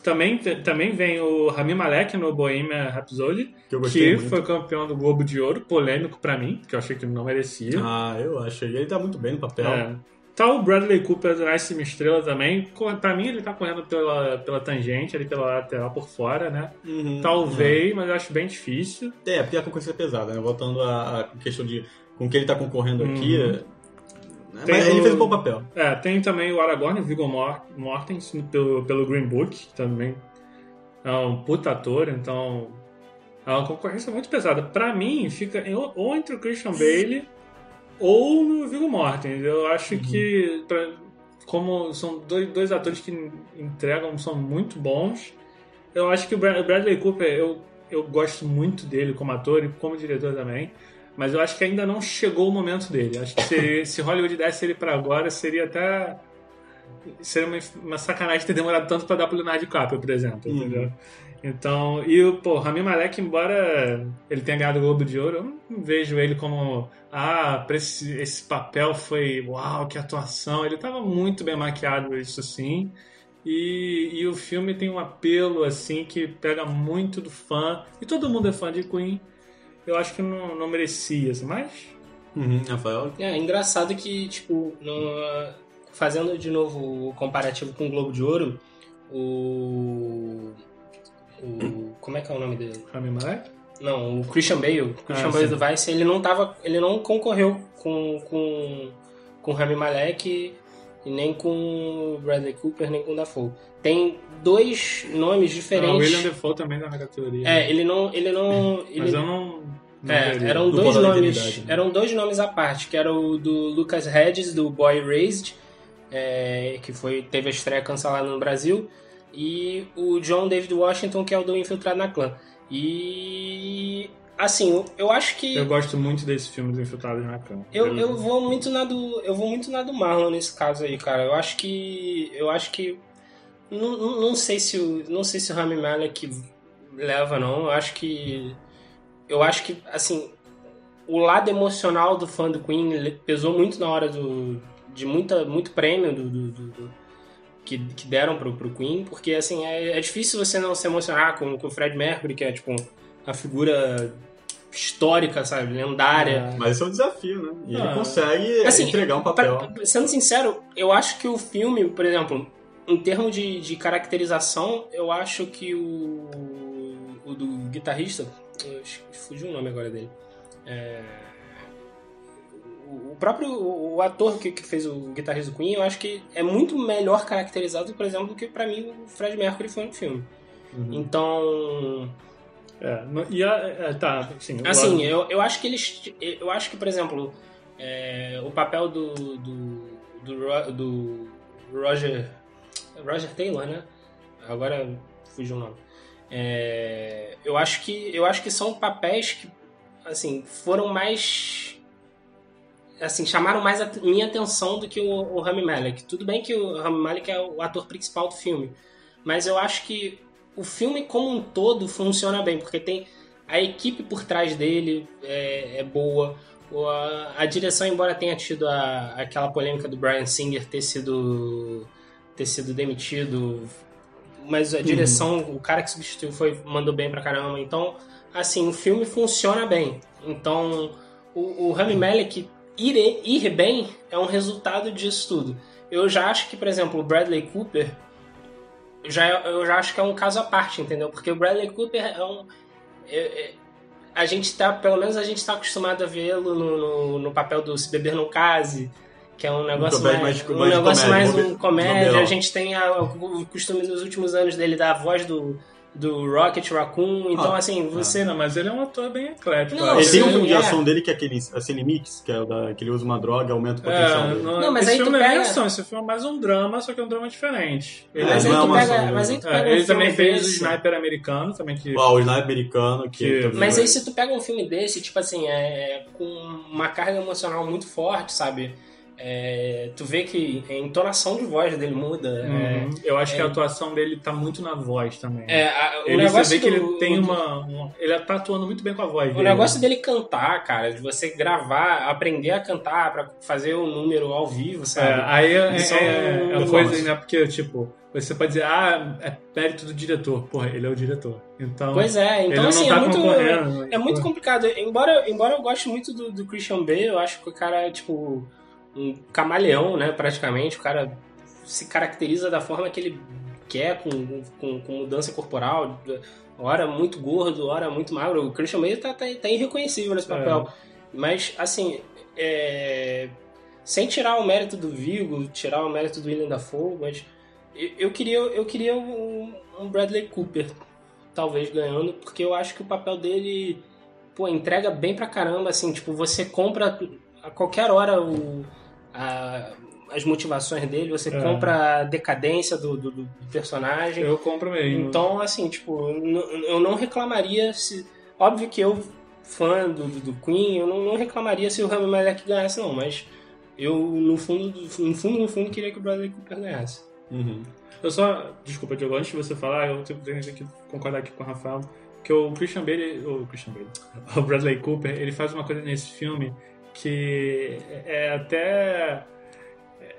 também, também vem o Rami Malek no Bohemian Rhapsody, que que foi campeão do Globo de Ouro, polêmico pra mim, que eu achei que não merecia. Ah, eu achei. Ele tá muito bem no papel. É. Tá o Bradley Cooper do Nasce Estrela também. Pra mim, ele tá correndo pela, pela tangente, ali pela lateral por fora, né? Uhum. Talvez, mas eu acho bem difícil. É, porque a concorrência é pesada, né? Voltando à, à questão de com que ele tá concorrendo aqui. Uhum. Né? Tem Mas ele o- fez um bom papel. É, tem também o Aragorn, o Viggo Mor- Mortensen, pelo, pelo Green Book, que também é um puta ator, então é uma concorrência muito pesada. Pra mim, fica ou entre o Christian Bale ou no Viggo Mortensen. Eu acho que, pra- como são dois, dois atores que entregam, são muito bons, eu acho que o Bradley Cooper, eu eu gosto muito dele como ator e como diretor também. Mas eu acho que ainda não chegou o momento dele. Acho que se, se Hollywood desse ele pra agora, seria até. Seria uma, uma sacanagem ter demorado tanto pra dar pro Leonardo DiCaprio, por exemplo. Uhum. Entendeu? Então, e o pô, Rami Malek, embora ele tenha ganhado o Globo de Ouro, eu não vejo ele como. Ah, esse, esse papel foi. Uau, que atuação! Ele tava muito bem maquiado, isso sim. E, e o filme tem um apelo, assim, que pega muito do fã. E todo mundo é fã de Queen. Eu acho que não, não merecia, assim, mas. Uhum, Rafael? É, engraçado que, tipo, no- fazendo de novo o comparativo com o Globo de Ouro, o. o como é que é o nome dele? Rami Malek? Não, o Christian Bale. O Christian Ah, Bale sim. do Vice, ele não tava. Ele não concorreu com, com, com Rami Malek e nem com o Bradley Cooper, nem com o Dafoe. Tem dois nomes Ah, o diferentes. William Defoe também tá na categoria. É, ele não. Ele não. Mas ele- eu não. não é, eram Do dois da nomes. Né? Eram dois nomes à parte, que era o do Lucas Hedges, do Boy Raised, é, que foi, teve a estreia cancelada no Brasil, e o John David Washington, que é o do Infiltrado na Clã. E assim, eu acho que. Eu gosto muito desse filme dos Infiltrados na Cama. Eu, eu vou muito na do eu vou muito na do Marlon nesse caso aí, cara. Eu acho que eu acho que não, não, não sei se o não sei se o Rami Malek leva não. Eu acho que eu acho que assim o lado emocional do fã do Queen pesou muito na hora do de muita muito prêmio do, do- do- do- que, que deram pro, pro Queen, porque assim é, é difícil você não se emocionar com, com o Fred Mercury, que é tipo a figura histórica, sabe, lendária. Mas esse é um desafio, né? E ele Ah. consegue Assim, entregar um papel. Pra- sendo sincero, eu acho que o filme, por exemplo, em termos de, de caracterização, eu acho que o, o do guitarrista, eu acho que fugiu o nome agora dele. É, o próprio o ator que, que fez o guitarrista do Queen, eu acho que é muito melhor caracterizado, por exemplo, do que pra mim o Fred Mercury foi no filme. Uhum. Então, É, e a, é, tá, eu Assim, eu, eu acho que eles. Eu acho que, por exemplo, é, o papel do. do, do, do Roger. Roger Taylor, né? Agora fugiu o nome. É, eu acho que. Eu acho que são papéis que assim, foram mais. Assim, chamaram mais a minha atenção do que o, o Rami Malek. Tudo bem que o Rami Malek é o ator principal do filme. Mas eu acho que o filme como um todo funciona bem, porque tem a equipe por trás dele é, é boa. A, a direção, embora tenha tido a- aquela polêmica do Brian Singer ter sido ter sido demitido, mas a direção, o cara que substituiu foi mandou bem pra caramba. Então, assim, o filme funciona bem. Então, o, o Rami Malek ir, ir bem é um resultado disso tudo. Eu já acho que, por exemplo, o Bradley Cooper já, eu já acho que é um caso à parte, entendeu? Porque o Bradley Cooper é um. é- é- a gente tá, pelo menos a gente tá acostumado a vê-lo no, no, no papel do Se Beber Não Case, que é um negócio mais, mais- um mais negócio comédia, mais um comédia. A gente tem a- o costume nos últimos anos dele dar a voz do, do Rocket Raccoon. Então, Ah, assim, você. Não, mas ele é um ator bem eclético. Não, Ele tem um filme de é. ação dele que é aquele Sem Limites, que é o da, que ele usa uma droga e aumenta o potencial É, dele. não, Não, mas esse aí tu filme não é pega- ação, esse filme é mais um drama, só que é um drama diferente. Ele, Mas não aí é tu uma pega. ação, Mas aí tu é, pega ele um filme também fez o desse- Sniper americano, também que. O Sniper americano, que... Que- Mas aí se tu pega um filme desse, tipo assim, é com uma carga emocional muito forte, sabe? É, tu vê que a entonação de voz dele muda. Uhum. Eu acho que é- a atuação dele tá muito na voz também. É, é, a- o ele, negócio você vê que do- ele tem do- uma, uma- Ele tá atuando muito bem com a voz O dele. negócio dele cantar, cara, de você gravar, aprender a cantar pra fazer o número ao vivo, É, sabe? aí é, é, é um é coisa, né? Porque, tipo, você pode dizer, ah, é mérito do diretor. Porra, ele é o diretor. Então. Pois é, então assim, tá é muito, concorrendo. é muito complicado. Embora, embora eu goste muito do, do Christian Bale, eu acho que o cara é tipo um camaleão, né, praticamente. O cara se caracteriza da forma que ele quer, com, com, com mudança corporal. Hora muito gordo, hora muito magro. O Christian Bale tá, tá, tá irreconhecível nesse papel. Mas, assim, é, sem tirar o mérito do Vigo, tirar o mérito do William Dafoe, mas eu, eu queria, eu queria um, um Bradley Cooper, talvez, ganhando, porque eu acho que o papel dele, pô, entrega bem pra caramba, assim, tipo, você compra a qualquer hora o, a- as motivações dele, você É. compra a decadência do, do- do personagem. Eu compro mesmo. Então, assim, tipo, eu não reclamaria se. Óbvio que eu, fã do, do, Queen, eu não, não reclamaria se o Rami Malek ganhasse, não, mas eu, no fundo, do- no fundo, no fundo, queria que o Bradley Cooper ganhasse. Uhum. Eu só. Desculpa, Diogo, antes de você falar, eu tenho tenho que concordar aqui com o Rafael. Que o Christian Bale. O Christian Bale. O Bradley Cooper, ele faz uma coisa nesse filme que é até.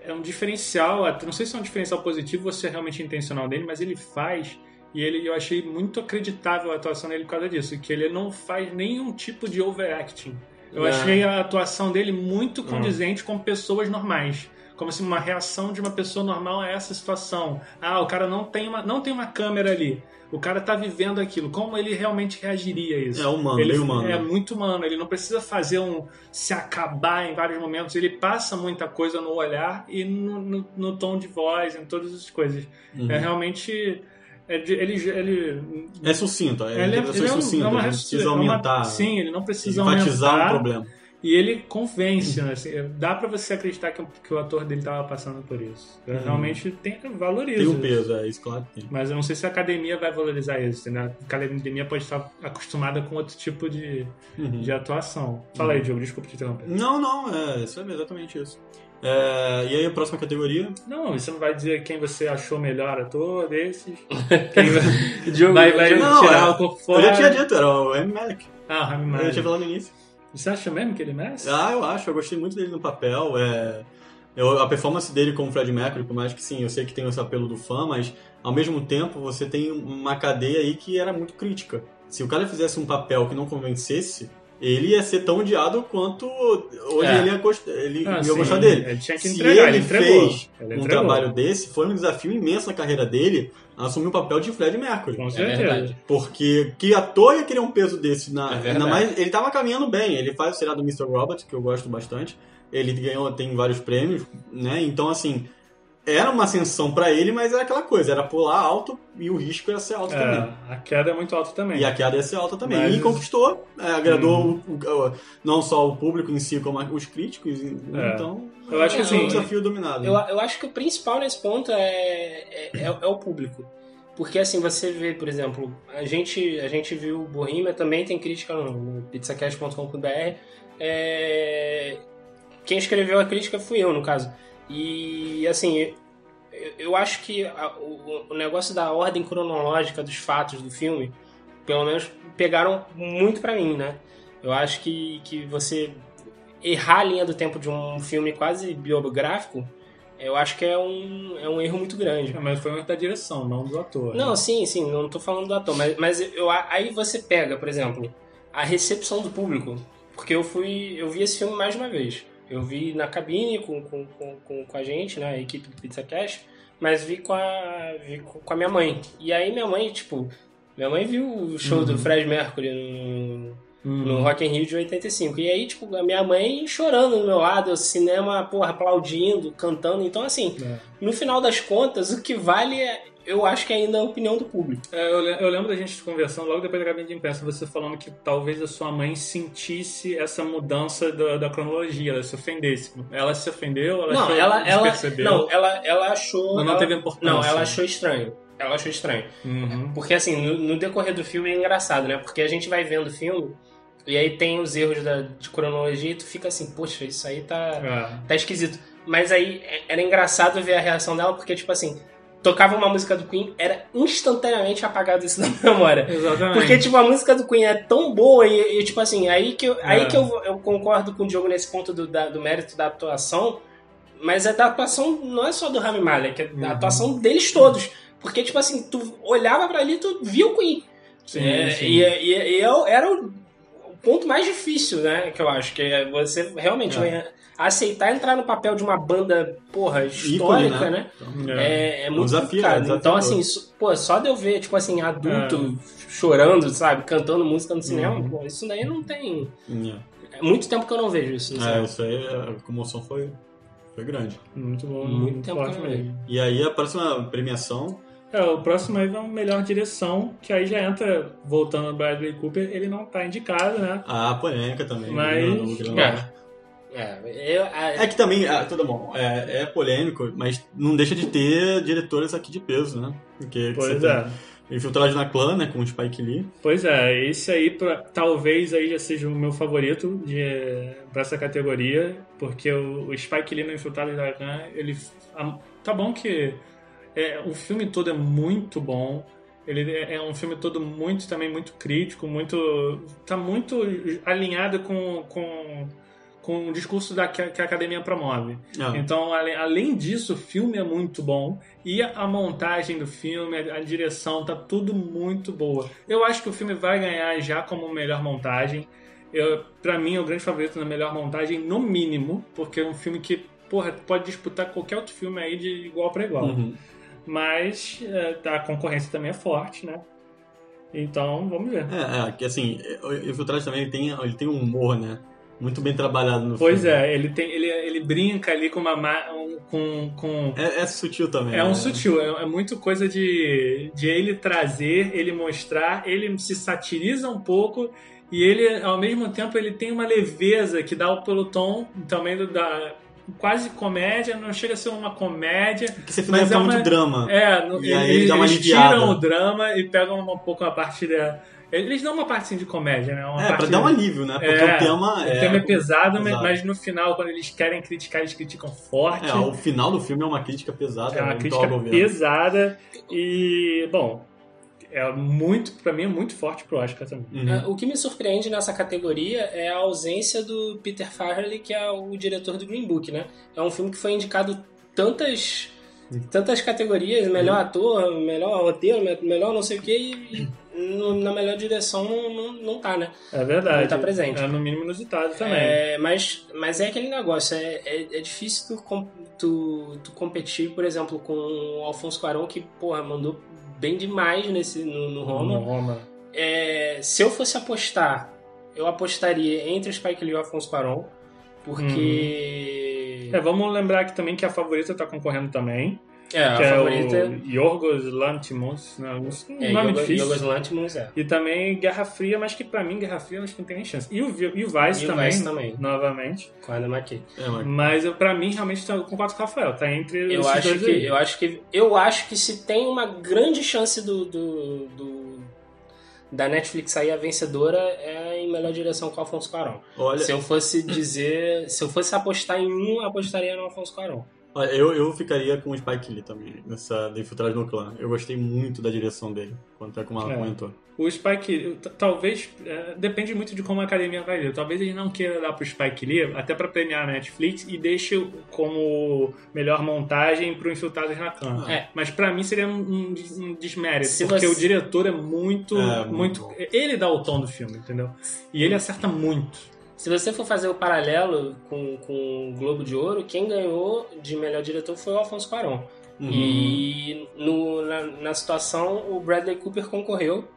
É um diferencial, até- não sei se é um diferencial positivo ou se é realmente intencional dele, mas ele faz. E ele, eu achei muito acreditável a atuação dele por causa disso, que ele não faz nenhum tipo de overacting. Eu Ah. achei a atuação dele muito condizente com pessoas normais. Como assim, uma reação de uma pessoa normal a essa situação. Ah, o cara não tem uma, não tem uma câmera ali. O cara tá vivendo aquilo. Como ele realmente reagiria a isso? É humano, ele bem humano. É né? muito humano. Ele não precisa fazer um se acabar em vários momentos. Ele passa muita coisa no olhar e no, no- no tom de voz, em todas as coisas. Uhum. É realmente. é de- ele, ele, É sucinto, é, ele, é- ele é um- sucintas, é uma precisa é uma- aumentar, sim, ele não precisa enfatizar aumentar. um problema. E ele convence, né? Assim, dá pra você acreditar que, o- que o ator dele tava passando por isso. Eu Uhum. Realmente tem, valoriza. Tem um peso, é isso, claro que tem. Mas eu não sei se a academia vai valorizar isso, né? A academia pode estar acostumada com outro tipo de, Uhum. de atuação. Fala aí, Diogo, desculpa te interromper. Não, não, é, isso é exatamente isso. É, e aí a próxima categoria? Não, você não vai dizer quem você achou melhor ator desses? Quem vai, Diogo, vai, vai Não, tirar é, o corpo Eu fora? já tinha dito, era o Rami Malek. Ah, Rami Eu já tinha falado no início. Você acha mesmo que ele merece? Ah, eu acho, eu gostei muito dele no papel. É, eu- a performance dele como Fred Mercury, por mais que sim, eu sei que tem esse apelo do fã, mas ao mesmo tempo você tem uma cadeia aí que era muito crítica. Se o cara fizesse um papel que não convencesse, ele ia ser tão odiado quanto hoje É. ele ia, gost- ele Ah, ia sim, gostar dele. Ele tinha que Se entregar, ele, ele entregou. fez Ele um trabalho desse, foi um desafio imenso na carreira dele assumir o papel de Fred Mercury. Com É certeza. verdade. Porque que ator ia querer um peso desse? Na, É verdade. ainda mais, ele tava caminhando bem. Ele faz o seriado Mr. Robot, que eu gosto bastante. Ele ganhou, tem vários prêmios, né? Então, assim, era uma ascensão pra ele, mas era aquela coisa, era pular alto e o risco ia ser alto também. É, a queda é muito alta também. E a queda ia ser alta também. Mas- E conquistou, é, agradou Uhum. o- o- não só o público em si, como os críticos. e- É. Então, Eu acho que é assim, um desafio dominado. Eu, eu acho que o principal nesse ponto é, é, é- é o público. Porque assim, você vê, por exemplo, a gente, a gente viu o Bohemia, também tem crítica no, no pizzacast.com.br. É, quem escreveu a crítica fui eu, no caso. E assim, eu, acho que a- o, o negócio da ordem cronológica dos fatos do filme, pelo menos pegaram muito pra mim, né? Eu acho que, que você errar a linha do tempo de um filme quase biográfico, eu acho que é um, é um erro muito grande. É, Mas foi um erro da direção, não do ator. Não, né? sim, sim, não tô falando do ator, mas, mas eu, aí você pega, por exemplo, a recepção do público, porque eu fui, eu vi esse filme mais de uma vez. Eu vi na cabine com, com, com, com, a gente, né, a equipe do Pizza Cash, mas vi com a, vi com a minha mãe. E aí minha mãe, tipo, minha mãe viu o show do Fred Mercury no, Hum. no Rock in Rio de 85. E aí, tipo, a minha mãe chorando do meu lado, o cinema, porra, aplaudindo, cantando. Então, assim, É. no final das contas, o que vale é, eu acho que ainda é a opinião do público. É, eu, eu lembro da gente conversando logo depois da cabine de imprensa, você falando que talvez a sua mãe sentisse essa mudança da, da cronologia, ela se ofendesse. Ela se ofendeu? Ela não, ela, ela, não, ela, ela achou. Mas não ela- teve importância. Não, ela achou estranho. Ela achou estranho. Uhum. Porque assim, no, no decorrer do filme é engraçado, né? Porque a gente vai vendo o filme e aí tem os erros da, de cronologia e tu fica assim, poxa, isso aí tá, É. tá esquisito. Mas aí é- era engraçado ver a reação dela, porque, tipo assim, tocava uma música do Queen, era instantaneamente apagado isso da memória. Exatamente. Porque, tipo, a música do Queen é tão boa e, e, tipo assim, aí que, eu, aí É. que eu, eu concordo com o Diogo nesse ponto do, da- do mérito da atuação, mas é da atuação, não é só do Rami Malek, é da Uhum. atuação deles todos. Porque, tipo assim, tu olhava pra ali e tu via o Queen. Sim, É, sim. E, e- e eu- era o ponto mais difícil, né? Que eu acho, que é você realmente É. vai aceitar entrar no papel de uma banda, porra, histórica, né? Então, É. É, é Um muito desafio, complicado. é um desafio então, todo. assim, isso- pô, só de eu ver, tipo assim, adulto É. chorando, sabe? Cantando música no cinema, Uhum. pô, isso daí não tem. é. É muito tempo que eu não vejo isso no É, isso aí, a comoção foi, foi grande. Muito bom, Muito muito tempo que eu não mesmo. E aí a próxima premiação É, o próximo aí é uma melhor direção, que aí já entra, voltando ao Bradley Cooper, ele não tá indicado, né? A polêmica também. Mas- né, Grande é. É, eu, a- É que também, é, tudo bom, é, é polêmico, mas não deixa de ter diretores aqui de peso, né? Porque Pois é. tem Infiltrado na Clã, né, com o Spike Lee. Pois é, esse aí pra- talvez aí já seja o meu favorito de, pra essa categoria, porque o, o Spike Lee no Infiltrados da Khan, ele a- tá bom que é, o filme todo é muito bom. Ele é é um filme todo muito também muito crítico, muito tá muito alinhado com, com, com o discurso da, que, a, academia promove. Ah, Então, ale- além disso, o filme é muito bom e a a montagem do filme, a a direção, tá tudo muito boa. Eu acho que o filme vai ganhar já como melhor montagem. Eu, pra mim, é o grande favorito na melhor montagem, no mínimo, porque é um filme que, porra, pode disputar qualquer outro filme aí de igual para igual. uhum. Mas é, a concorrência também é forte, né? Então, vamos ver. É, é, que assim, o Infiltrado também ele tem, ele tem um humor, né? Muito bem trabalhado no Pois filme. é, ele, tem, ele, ele brinca ali com uma. ma- um- com, com, É, é sutil também. É um né? sutil, é, é muito coisa de, de ele trazer, ele mostrar, ele se satiriza um pouco e ele, ao mesmo tempo, ele tem uma leveza que dá o pelo tom também do, da quase comédia, não chega a ser uma comédia. Que você Mas é uma- muito drama. É, no, E aí eles, tiram o drama e pegam um pouco a parte da. Eles dão uma parte assim, de comédia, né? Uma É, parte pra dar um alívio, né? Porque É, o tema o é... tema é pesado, mas- pesado. mas no final, quando eles querem criticar, eles criticam forte. É, o final do filme é uma crítica pesada. É uma muito crítica pesada e, bom, é muito, pra mim é muito forte pro Oscar também. Uhum. É, O que me surpreende nessa categoria é a ausência do Peter Farrelly, que é o diretor do Green Book, né? É um filme que foi indicado tantas tantas categorias, melhor ator, melhor roteiro, me- melhor não sei o que, e na melhor direção não, não, não tá, né? É verdade. Ele tá presente. É no mínimo inusitado também. É, mas, mas é aquele negócio, é, é, é difícil tu, tu, tu competir, por exemplo, com o Alfonso Cuarón, que, porra, mandou bem demais nesse, no, no Roma. No Roma. É, se eu fosse apostar, eu apostaria entre Spike Lee e o Alfonso Cuarón, porque... É, vamos lembrar aqui também que a favorita tá concorrendo também. É, a que é favorita o Yorgos Lanthimos. Né? Um é nome Yorgos- difícil. Yorgos Lanthimos, é. E também Guerra Fria, mas que pra mim Guerra Fria acho que não tem nem chance. E o, e o Vice E o também, Vice também. novamente. Com a Adam McKay. É, mas- Mas eu, pra mim, realmente, tá- eu concordo com o Rafael. Tá entre Eu esses acho, dois que, aí. eu, acho que, eu acho que se tem uma grande chance do, do, do- da Netflix sair a vencedora é em melhor direção com o Alfonso Cuarón. Olha, Se eu fosse dizer, se eu fosse apostar em um, eu apostaria no Alfonso Cuarón. Olha, eu, eu ficaria com o Spike Lee também, nessa de Infiltrado no Clã. Eu gostei muito da direção dele, quando é como ela É. comentou. O Spike, talvez, é, depende muito de como a academia vai ler. Talvez ele não queira dar pro Spike Lee, até pra premiar a Netflix, e deixe como melhor montagem pro Infiltrados na Cama. É. Mas pra mim seria um, um des- desmérito, Se porque você- o diretor é muito, É, muito, muito. Ele dá o tom do filme, entendeu? E ele acerta muito. Se você for fazer o paralelo com, com o Globo de Ouro, quem ganhou de melhor diretor foi o Alfonso Cuarón. Uhum. E no- na, na situação, o Bradley Cooper concorreu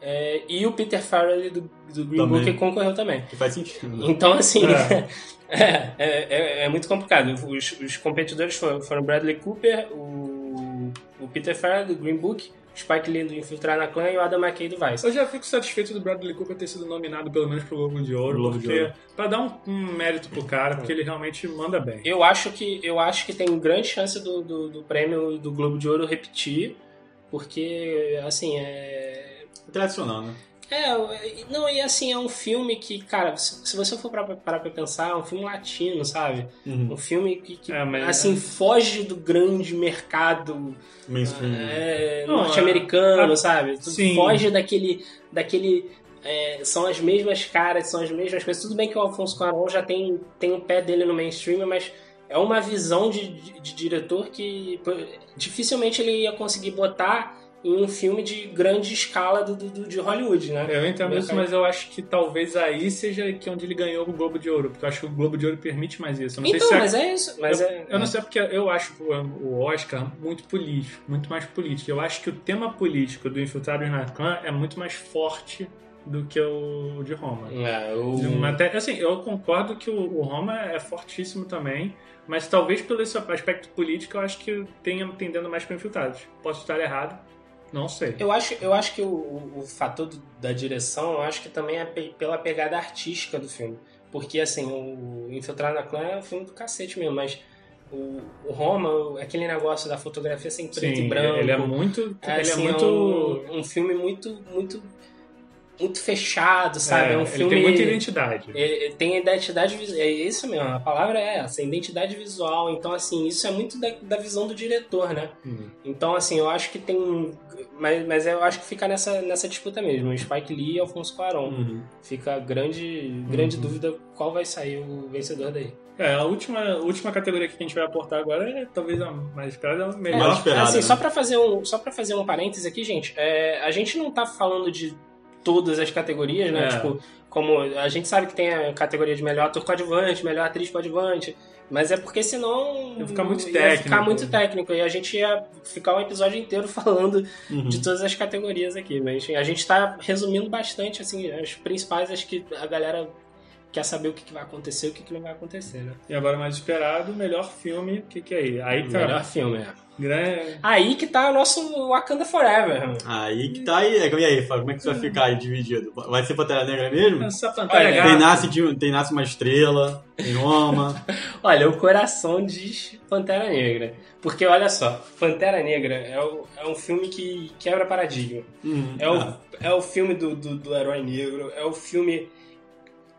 é, e o Peter Farrelly do, do Green Também. Book concorreu também. Que faz sentido, né? Então, assim, É. é, é, é- é muito complicado. Os, os competidores foram, foram Bradley Cooper, o, o Peter Farrelly do Green Book, Spike Lee do Infiltrar na Clã e o Adam McKay do Vice. Eu já fico satisfeito do Bradley Cooper ter sido nominado pelo menos pro Globo de Ouro, Globo de porque Ouro. pra dar um, um mérito pro cara, porque ele realmente manda bem. Eu acho que, eu acho que tem grande chance do, do, do prêmio do Globo de Ouro repetir, porque, assim, é. Tradicional, né? É, não, e assim, é um filme que, cara, se, se você for parar pra, pra pensar, é um filme latino, sabe? Uhum. Um filme que, que, É, mas- assim, foge do grande mercado é, Não, norte-americano, a- sabe? sim. Foge daquele. daquele é, são as mesmas caras, são as mesmas coisas. Tudo bem que o Alfonso Cuarón já tem, tem o pé dele no mainstream, mas é uma visão de, de- de diretor que dificilmente ele ia conseguir botar em um filme de grande escala do, do- de Hollywood, né? Eu entendo isso, mas eu acho que talvez aí seja que onde ele ganhou o Globo de Ouro, porque eu acho que o Globo de Ouro permite mais isso. Eu não Então, sei se mas é isso. Mas eu, é, eu não sei porque eu acho o Oscar muito político, muito mais político. Eu acho que o tema político do Infiltrados na Clã é muito mais forte do que o de Roma. É, o- até- assim, eu concordo que o, o Roma é fortíssimo também, mas talvez pelo esse aspecto político eu acho que tenha tendendo mais para Infiltrados. Posso estar errado, não sei. Eu acho, eu acho que o, o- o fator do- da direção, eu acho que também é pe- pela pegada artística do filme. Porque, assim, o Infiltrado na Clã é um filme do cacete mesmo, mas o, o Roma, aquele negócio da fotografia sem preto Sim, e branco. ele é muito. É, ele assim, é muito. um, um filme muito, muito, muito fechado, sabe? É, um ele filme. tem muita identidade. Ele, ele tem identidade visual. É isso mesmo, a palavra é essa, identidade visual. Então, assim, isso é muito da, da visão do diretor, né? Hum. Então, assim, eu acho que tem. Mas, mas eu acho que fica nessa, nessa disputa mesmo. Spike Lee e Alfonso Cuarón. Uhum. Fica grande, grande Uhum. dúvida qual vai sair o vencedor daí. É, a última, a última categoria que a gente vai aportar agora é talvez a mais esperada, a melhor. esperada, assim, né? só pra fazer um, só para fazer um parêntese aqui, gente, é, a gente não tá falando de todas as categorias, né? É. Tipo, como a gente sabe que tem a categoria de melhor ator coadjuvante, melhor atriz coadjuvante, mas é porque senão Ia ficar muito ia técnico. ficar muito técnico e a gente ia ficar um episódio inteiro falando Uhum. de todas as categorias aqui, mas a gente tá resumindo bastante assim as principais, acho que a galera quer saber o que, vai acontecer e o que, não vai acontecer, né? E agora mais esperado, melhor filme, o que, que é aí? Aí tá. Melhor filme, é. Grande. Aí que tá o nosso Wakanda Forever. Aí que tá aí. E aí, Fábio, como é que isso vai ficar aí dividido? Vai ser Pantera Negra mesmo? Essa Olha, gata. Tem nasce, de- tem nasce uma estrela, tem Roma. Olha, o coração diz Pantera Negra. Porque olha só, Pantera Negra é, o- é um filme que quebra paradigma. Uhum. É o, é o filme do, do, do herói negro, é o filme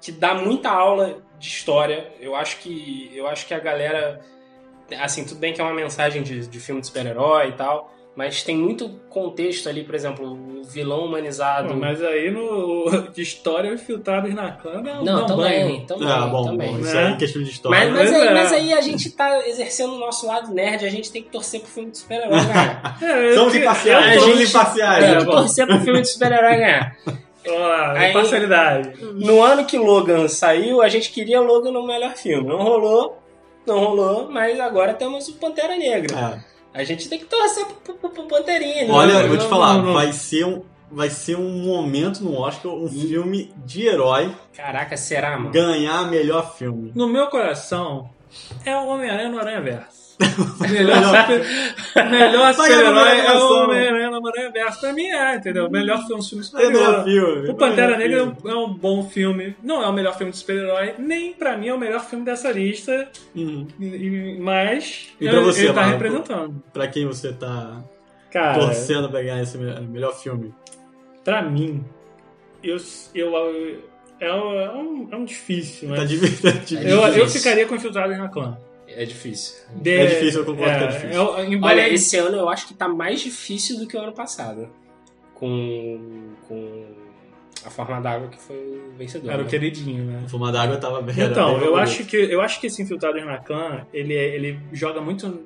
que dá muita aula de história. Eu acho que, eu acho que a galera. Assim, tudo bem que é uma mensagem de, de filme de super-herói e tal. Mas tem muito contexto ali, por exemplo, o vilão humanizado. Pô, Mas aí no de história infiltrados na clã um Não, um também, também, Ah, bom, também. bom, isso né? é questão de história. Mas, mas, Mas aí, é. mas aí a gente tá exercendo o nosso lado nerd, a gente tem que torcer pro filme de super-herói ganhar. É, Somos imparciais, a somos gente- imparciais. tem É, que torcer pro filme de super-herói ganhar. Olha lá, Aí- imparcialidade. No ano que Logan saiu, a gente queria Logan no melhor filme. Não rolou, não rolou, mas agora temos o Pantera Negra. É. A gente tem que torcer pro, pro, pro Panterinha. né? Olha, Não- eu vou te falar, não, não. vai ser um. Vai ser um momento no Oscar, um filme de herói Caraca, será, mano? ganhar melhor filme. No meu coração, é o Homem-Aranha no Aranha Verso. Melhor melhor super-herói é o. Homem-Aranha Aranha Verso. Pra mim é, entendeu? Melhor filme, melhor super-herói. O Pantera Negra é um, é um bom filme. Não é o melhor filme de super-herói, nem pra mim é o melhor filme dessa lista. Uhum. Mas E pra você, ele tá Marco? representando. Pra quem você tá Cara, torcendo pra ganhar esse me- melhor filme? pra mim, eu, eu, eu- é, um, é um- é um difícil, Tá mas difícil. tá difícil. eu, eu ficaria com Infiltrados na Clã. É difícil. De- É difícil, eu concordo que é difícil. eu- embora Olha, esse ano eu acho que tá mais difícil do que o ano passado. Com, com a forma d'água que foi o vencedor. era o né? queridinho, né? O Fuma d'Água tava bem. Então, bem eu acho que eu acho que esse Infiltrados na Clã, ele, é- ele joga muito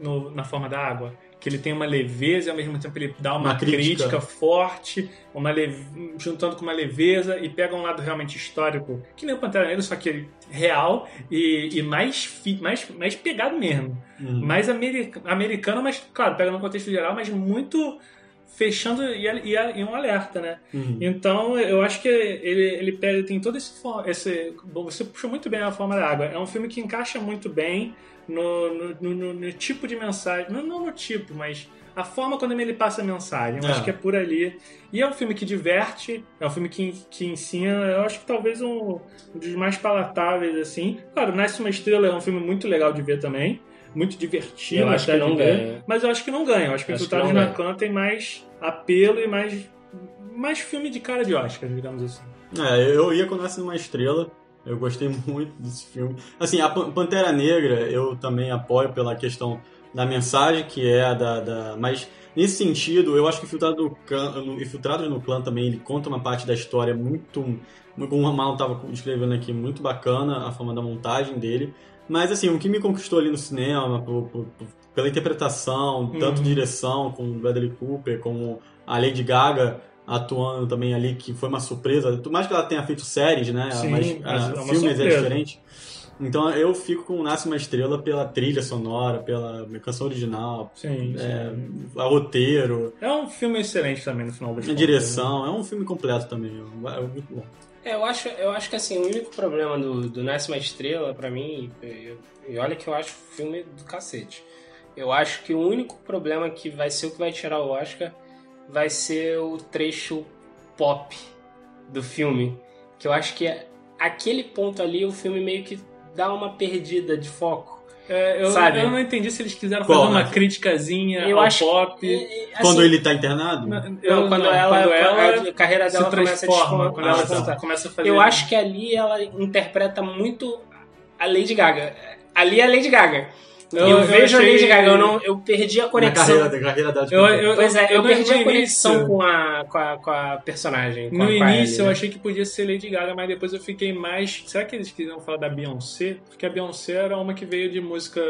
no- na forma da água. Que ele tem uma leveza e ao mesmo tempo ele dá uma, Uma crítica. crítica. forte, uma leve- juntando com uma leveza e pega um lado realmente histórico, que nem o Pantera Negra, só que real e, e mais, fi- mais, mais pegado mesmo. Uhum. mais ameri- americano, mas, claro, pega no contexto geral, mas muito fechando e, e, e um alerta, né? Uhum. Então, eu acho que ele, ele pega, tem todo esse, esse. Bom, você puxou muito bem a forma da água. É um filme que encaixa muito bem no, no, no- no- no tipo de mensagem. Não, não no tipo, mas a forma como ele passa a mensagem. Eu É. acho que é por ali. E é um filme que diverte, é um filme que, que ensina. Eu acho que talvez um, um dos mais palatáveis, assim. Claro, Nasce uma Estrela é um filme muito legal de ver também. Muito divertido. Eu acho até que não ver, ganha. Mas eu acho que não ganha. Eu acho que Acho que Infiltrados não na ganha. Clã tem mais apelo e mais, mais filme de cara de Oscar, digamos assim. É, eu ia com Nasce numa Estrela. Eu gostei muito desse filme. Assim, a Pan- Pantera Negra eu também apoio pela questão da mensagem, que é a da, da. Mas nesse sentido, eu acho que Infiltrado no Clã, no- Infiltrados no Clã também, ele conta uma parte da história muito. Como o Marlon estava escrevendo aqui, muito bacana a forma da montagem dele. Mas assim, o que me conquistou ali no cinema, por- por- por- pela interpretação, tanto Uhum. direção, com o Bradley Cooper, como a Lady Gaga atuando também ali, que foi uma surpresa. Por mais que ela tenha feito séries, né? Sim, mas, mas ah, é filmes é surpresa. diferente. Então eu fico com Nasce uma Estrela pela trilha sonora, pela canção original, Sim, é, sim. a roteiro, É um filme excelente também no final das a direção. É um filme completo também. É muito bom. É, eu acho, eu acho que assim, o único problema do, do Nasce uma Estrela, pra mim, e olha que eu acho o filme do cacete. Eu acho que o único problema que vai ser o que vai tirar o Oscar vai ser o trecho pop do filme. Que eu acho que é aquele ponto ali o filme meio que dá uma perdida de foco. É, eu, Sabe? eu não entendi se eles quiseram Qual, fazer uma criticazinha Eu ao acho pop. É, assim, Quando ele tá internado? Eu- não, quando, não, ela, quando ela a carreira se dela começa a transforma, descon- quando ela tá. começa a fazer. Eu acho que ali ela interpreta muito a Lady Gaga. Ali é a Lady Gaga. Eu, Eu- eu vejo achei- a Lady Gaga, eu, não, eu perdi a Na conexão. carreira, da carreira dela de Eu- eu- Pois é, eu, Eu perdi a conexão início- com a, com, a, com a personagem. Com No a, início eu né? achei que podia ser Lady Gaga, mas depois eu fiquei mais. Será que eles queriam falar da Beyoncé? Porque a Beyoncé era uma que veio de música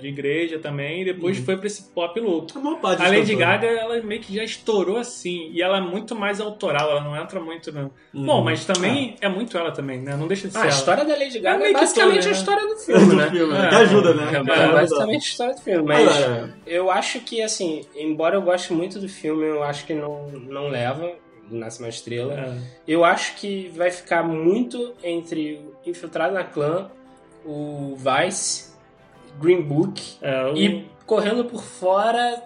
de igreja também, e depois foi pra esse pop louco. A maior parte A Lady. Gaga, ela meio que já estourou assim, e ela é muito mais autoral, ela não entra muito no. Uhum. Bom, mas também é. muito ela também, né? Não deixa de ser Ah, a história da Lady Gaga é, que basicamente toda, a né? história do filme, do né? filme, né? É. Que ajuda, né? É, é ajuda. Basicamente a história do filme. Mas Agora, eu acho que, assim, embora eu goste muito do filme, eu acho que não, não leva. Nasce uma estrela. É. Eu acho que vai ficar muito entre o Infiltrado na Clã, o Vice, Green Book É, o- e correndo por fora,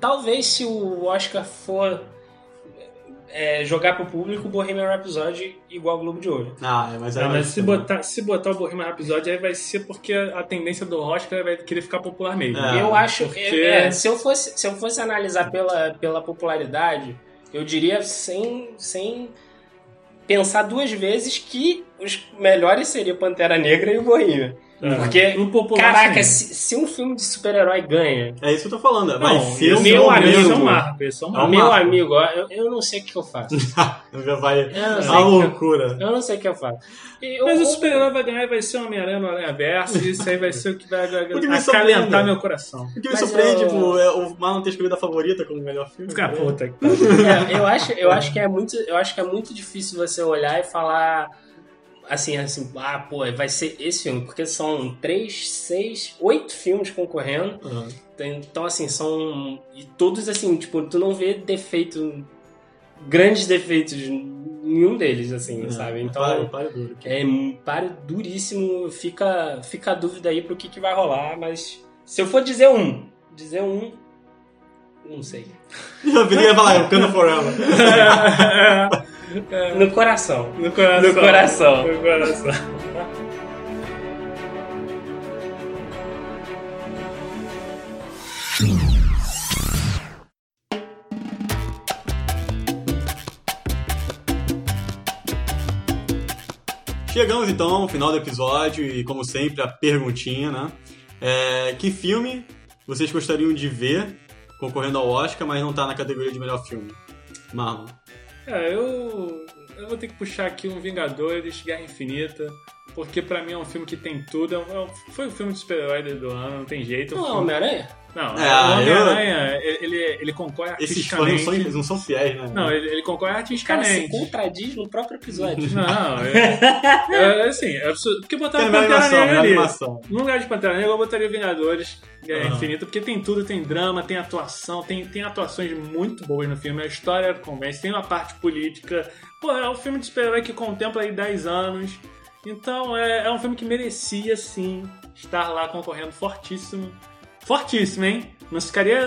talvez se o Oscar for é, jogar pro público, Bohemian Rhapsody igual o Globo de Ouro. Ah, mas, aí mas se botar, se botar o Bohemian Rhapsody aí vai ser porque a tendência do Oscar vai querer ficar popular mesmo. É. eu acho, porque- é, se eu fosse, se eu fosse analisar pela, pela popularidade, eu diria sem, sem pensar duas vezes que os melhores seriam Pantera Negra e o Bohemian. É. Porque, caraca, se, se um filme de super-herói ganha, É isso que eu tô falando. Vai Não, ser esse o meu amigo. É um marco, esse é um É um marco. meu marco. amigo, eu, eu não sei o que eu faço. Já vai não a o que eu- loucura. Eu não sei o que eu faço. Eu- Mas o super-herói vai ganhar e vai ser o Homem-Aranha no Aranha Verso, e isso aí vai ser o que vai O me acalentar meu coração. O que me Mas surpreende, eu- tipo, é o Marlon ter escolhido a favorita como melhor filme. Fica puta que É, eu acho, eu acho que é muito, eu acho que é muito difícil você olhar e falar assim, assim, ah, pô, vai ser esse filme, porque são três, seis, oito filmes concorrendo. Aham. Então, assim, são. E todos, assim, tipo, tu não vê defeito. Grandes defeitos nenhum deles, assim, É, sabe? para, Então. para duro. É um páreo duríssimo, fica, fica a dúvida aí pro que, que vai rolar, mas se eu for dizer um, dizer um, não sei. Eu queria falar, Wakanda Forever. No coração. No coração. No coração. No coração. Chegamos então ao final do episódio e, como sempre, a perguntinha, né? É, que filme vocês gostariam de ver concorrendo ao Oscar, mas não tá na categoria de melhor filme? Marlon. É, eu, eu vou ter que puxar aqui um Vingadores, Guerra Infinita, porque pra mim é um filme que tem tudo. É um- é um- foi o filme de super-herói do ano, não tem jeito. Não é filme- Homem-Aranha? Não, É, o Homem-Aranha, ele, ele concorre Esses fãs não são, artisticamente. não são fiéis, né? Não, ele, ele concorre O cara se artisticamente. contradiz no próprio episódio. Não, é, é, assim, é absurdo. Porque Tem a melhor Pantera animação, Negra ali. animação. No lugar de Pantera Negra, eu botaria Vingadores Guerra Aham. Infinita, porque tem tudo, tem drama, tem atuação, tem, tem atuações muito boas no filme, a história convence, tem uma parte política. Pô, é um filme de super-herói que contempla aí 10 anos. Então é, é um filme que merecia, sim, estar lá concorrendo fortíssimo. Fortíssimo, hein? Não ficaria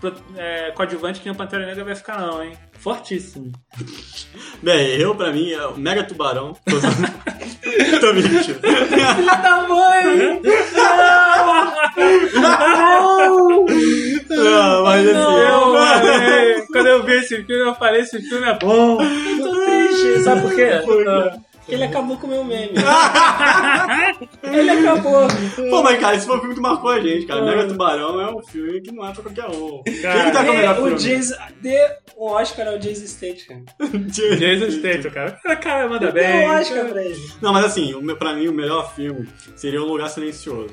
pro- é, coadjuvante que o Pantera Negra vai ficar, não, hein? Fortíssimo. Bem, eu, pra mim, é o Mega Tubarão. Tô, Tô mentindo. Filha da mãe! Não, mas assim... Eu falei, quando eu vi esse filme, eu falei: esse filme é bom. Eu tô triste. Sabe por quê? Porque ele acabou com o meu meme. ele acabou. Pô, mas cara, esse foi um filme que marcou a gente, cara. Mega Tubarão é um filme que não é pra qualquer um. Quem Cara, que tá com o melhor Dê filme? o Jason, dê o Oscar ao Jason Statham. Jason Statham, cara. O cara manda Dê bem. o Oscar pra ele. Não, mas assim, pra mim o melhor filme seria O Lugar Silencioso.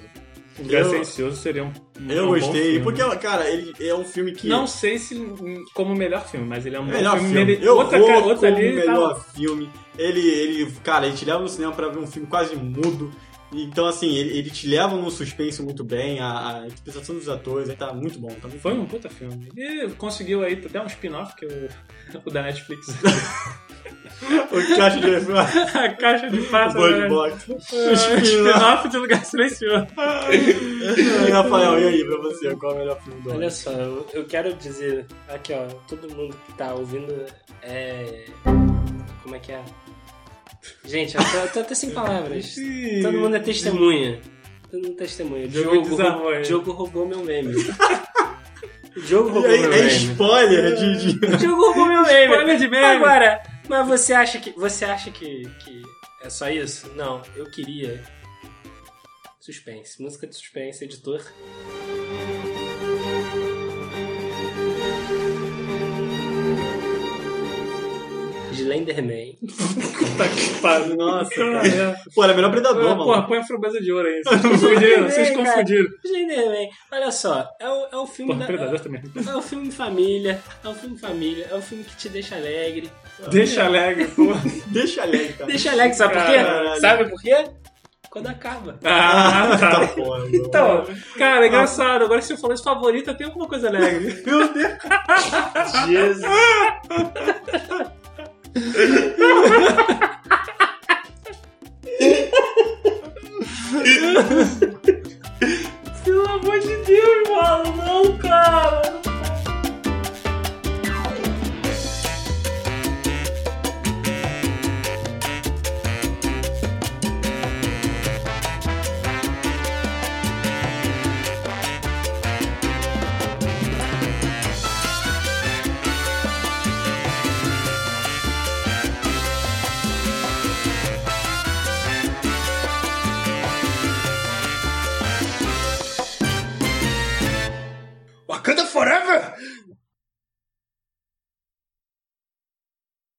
O Lugar Eu- Silencioso seria um. Um Eu bom gostei, filme. porque, cara, ele é um filme que... Não sei se hum, como o melhor filme, mas ele é um Melhor filme. filme. Mere- Eu outra, vou outra o ali. melhor tá- filme. Ele, ele, cara, ele te leva no cinema pra ver um filme quase mudo. Então, assim, ele, ele te leva num suspense muito bem. A, a interpretação dos atores tá muito bom. Tá muito Foi bom. um puta filme. E conseguiu aí até um spin-off que o, o da Netflix. O acha de a caixa de o passa. Bird né? Box? É, Spin-off de Lugar Silencioso. Aí, Rafael, e aí pra você? Qual é o melhor filme do ano? Olha só, eu, eu quero dizer aqui, ó, todo mundo que tá ouvindo é. Como é que é? Gente, eu tô, eu tô até sem palavras. Todo mundo é testemunha. Todo mundo é testemunha. O Jogo Diogo, hein? Diogo roubou meu meme. O Diogo E roubou aí, meu é meme. spoiler de. de- O Diogo roubou meu meme. Spoiler de meme. Agora, mas você acha que. Você acha que, que é só isso? Não, eu queria. Suspense. Música de suspense, editor. Slenderman. Puta que pariu. Nossa, cara. Pô, era melhor predador, mano. Porra, põe a framboesa de ouro aí. Vocês confundiram, vocês confundiram. Slenderman. Olha só, é o, é o filme Porra, da. predador também. É o filme família, é o filme família, é o filme que te deixa alegre. Deixa alegre, pô. Deixa alegre, cara. Deixa alegre, sabe por quê? Caralho. Sabe por quê? Quando acaba. Ah, tá, tá foda. É então, cara, é engraçado. Agora que você falou favorito favorita, tem alguma coisa alegre. Meu Deus. Jesus. Pelo amor de Deus, mano. Não, cara.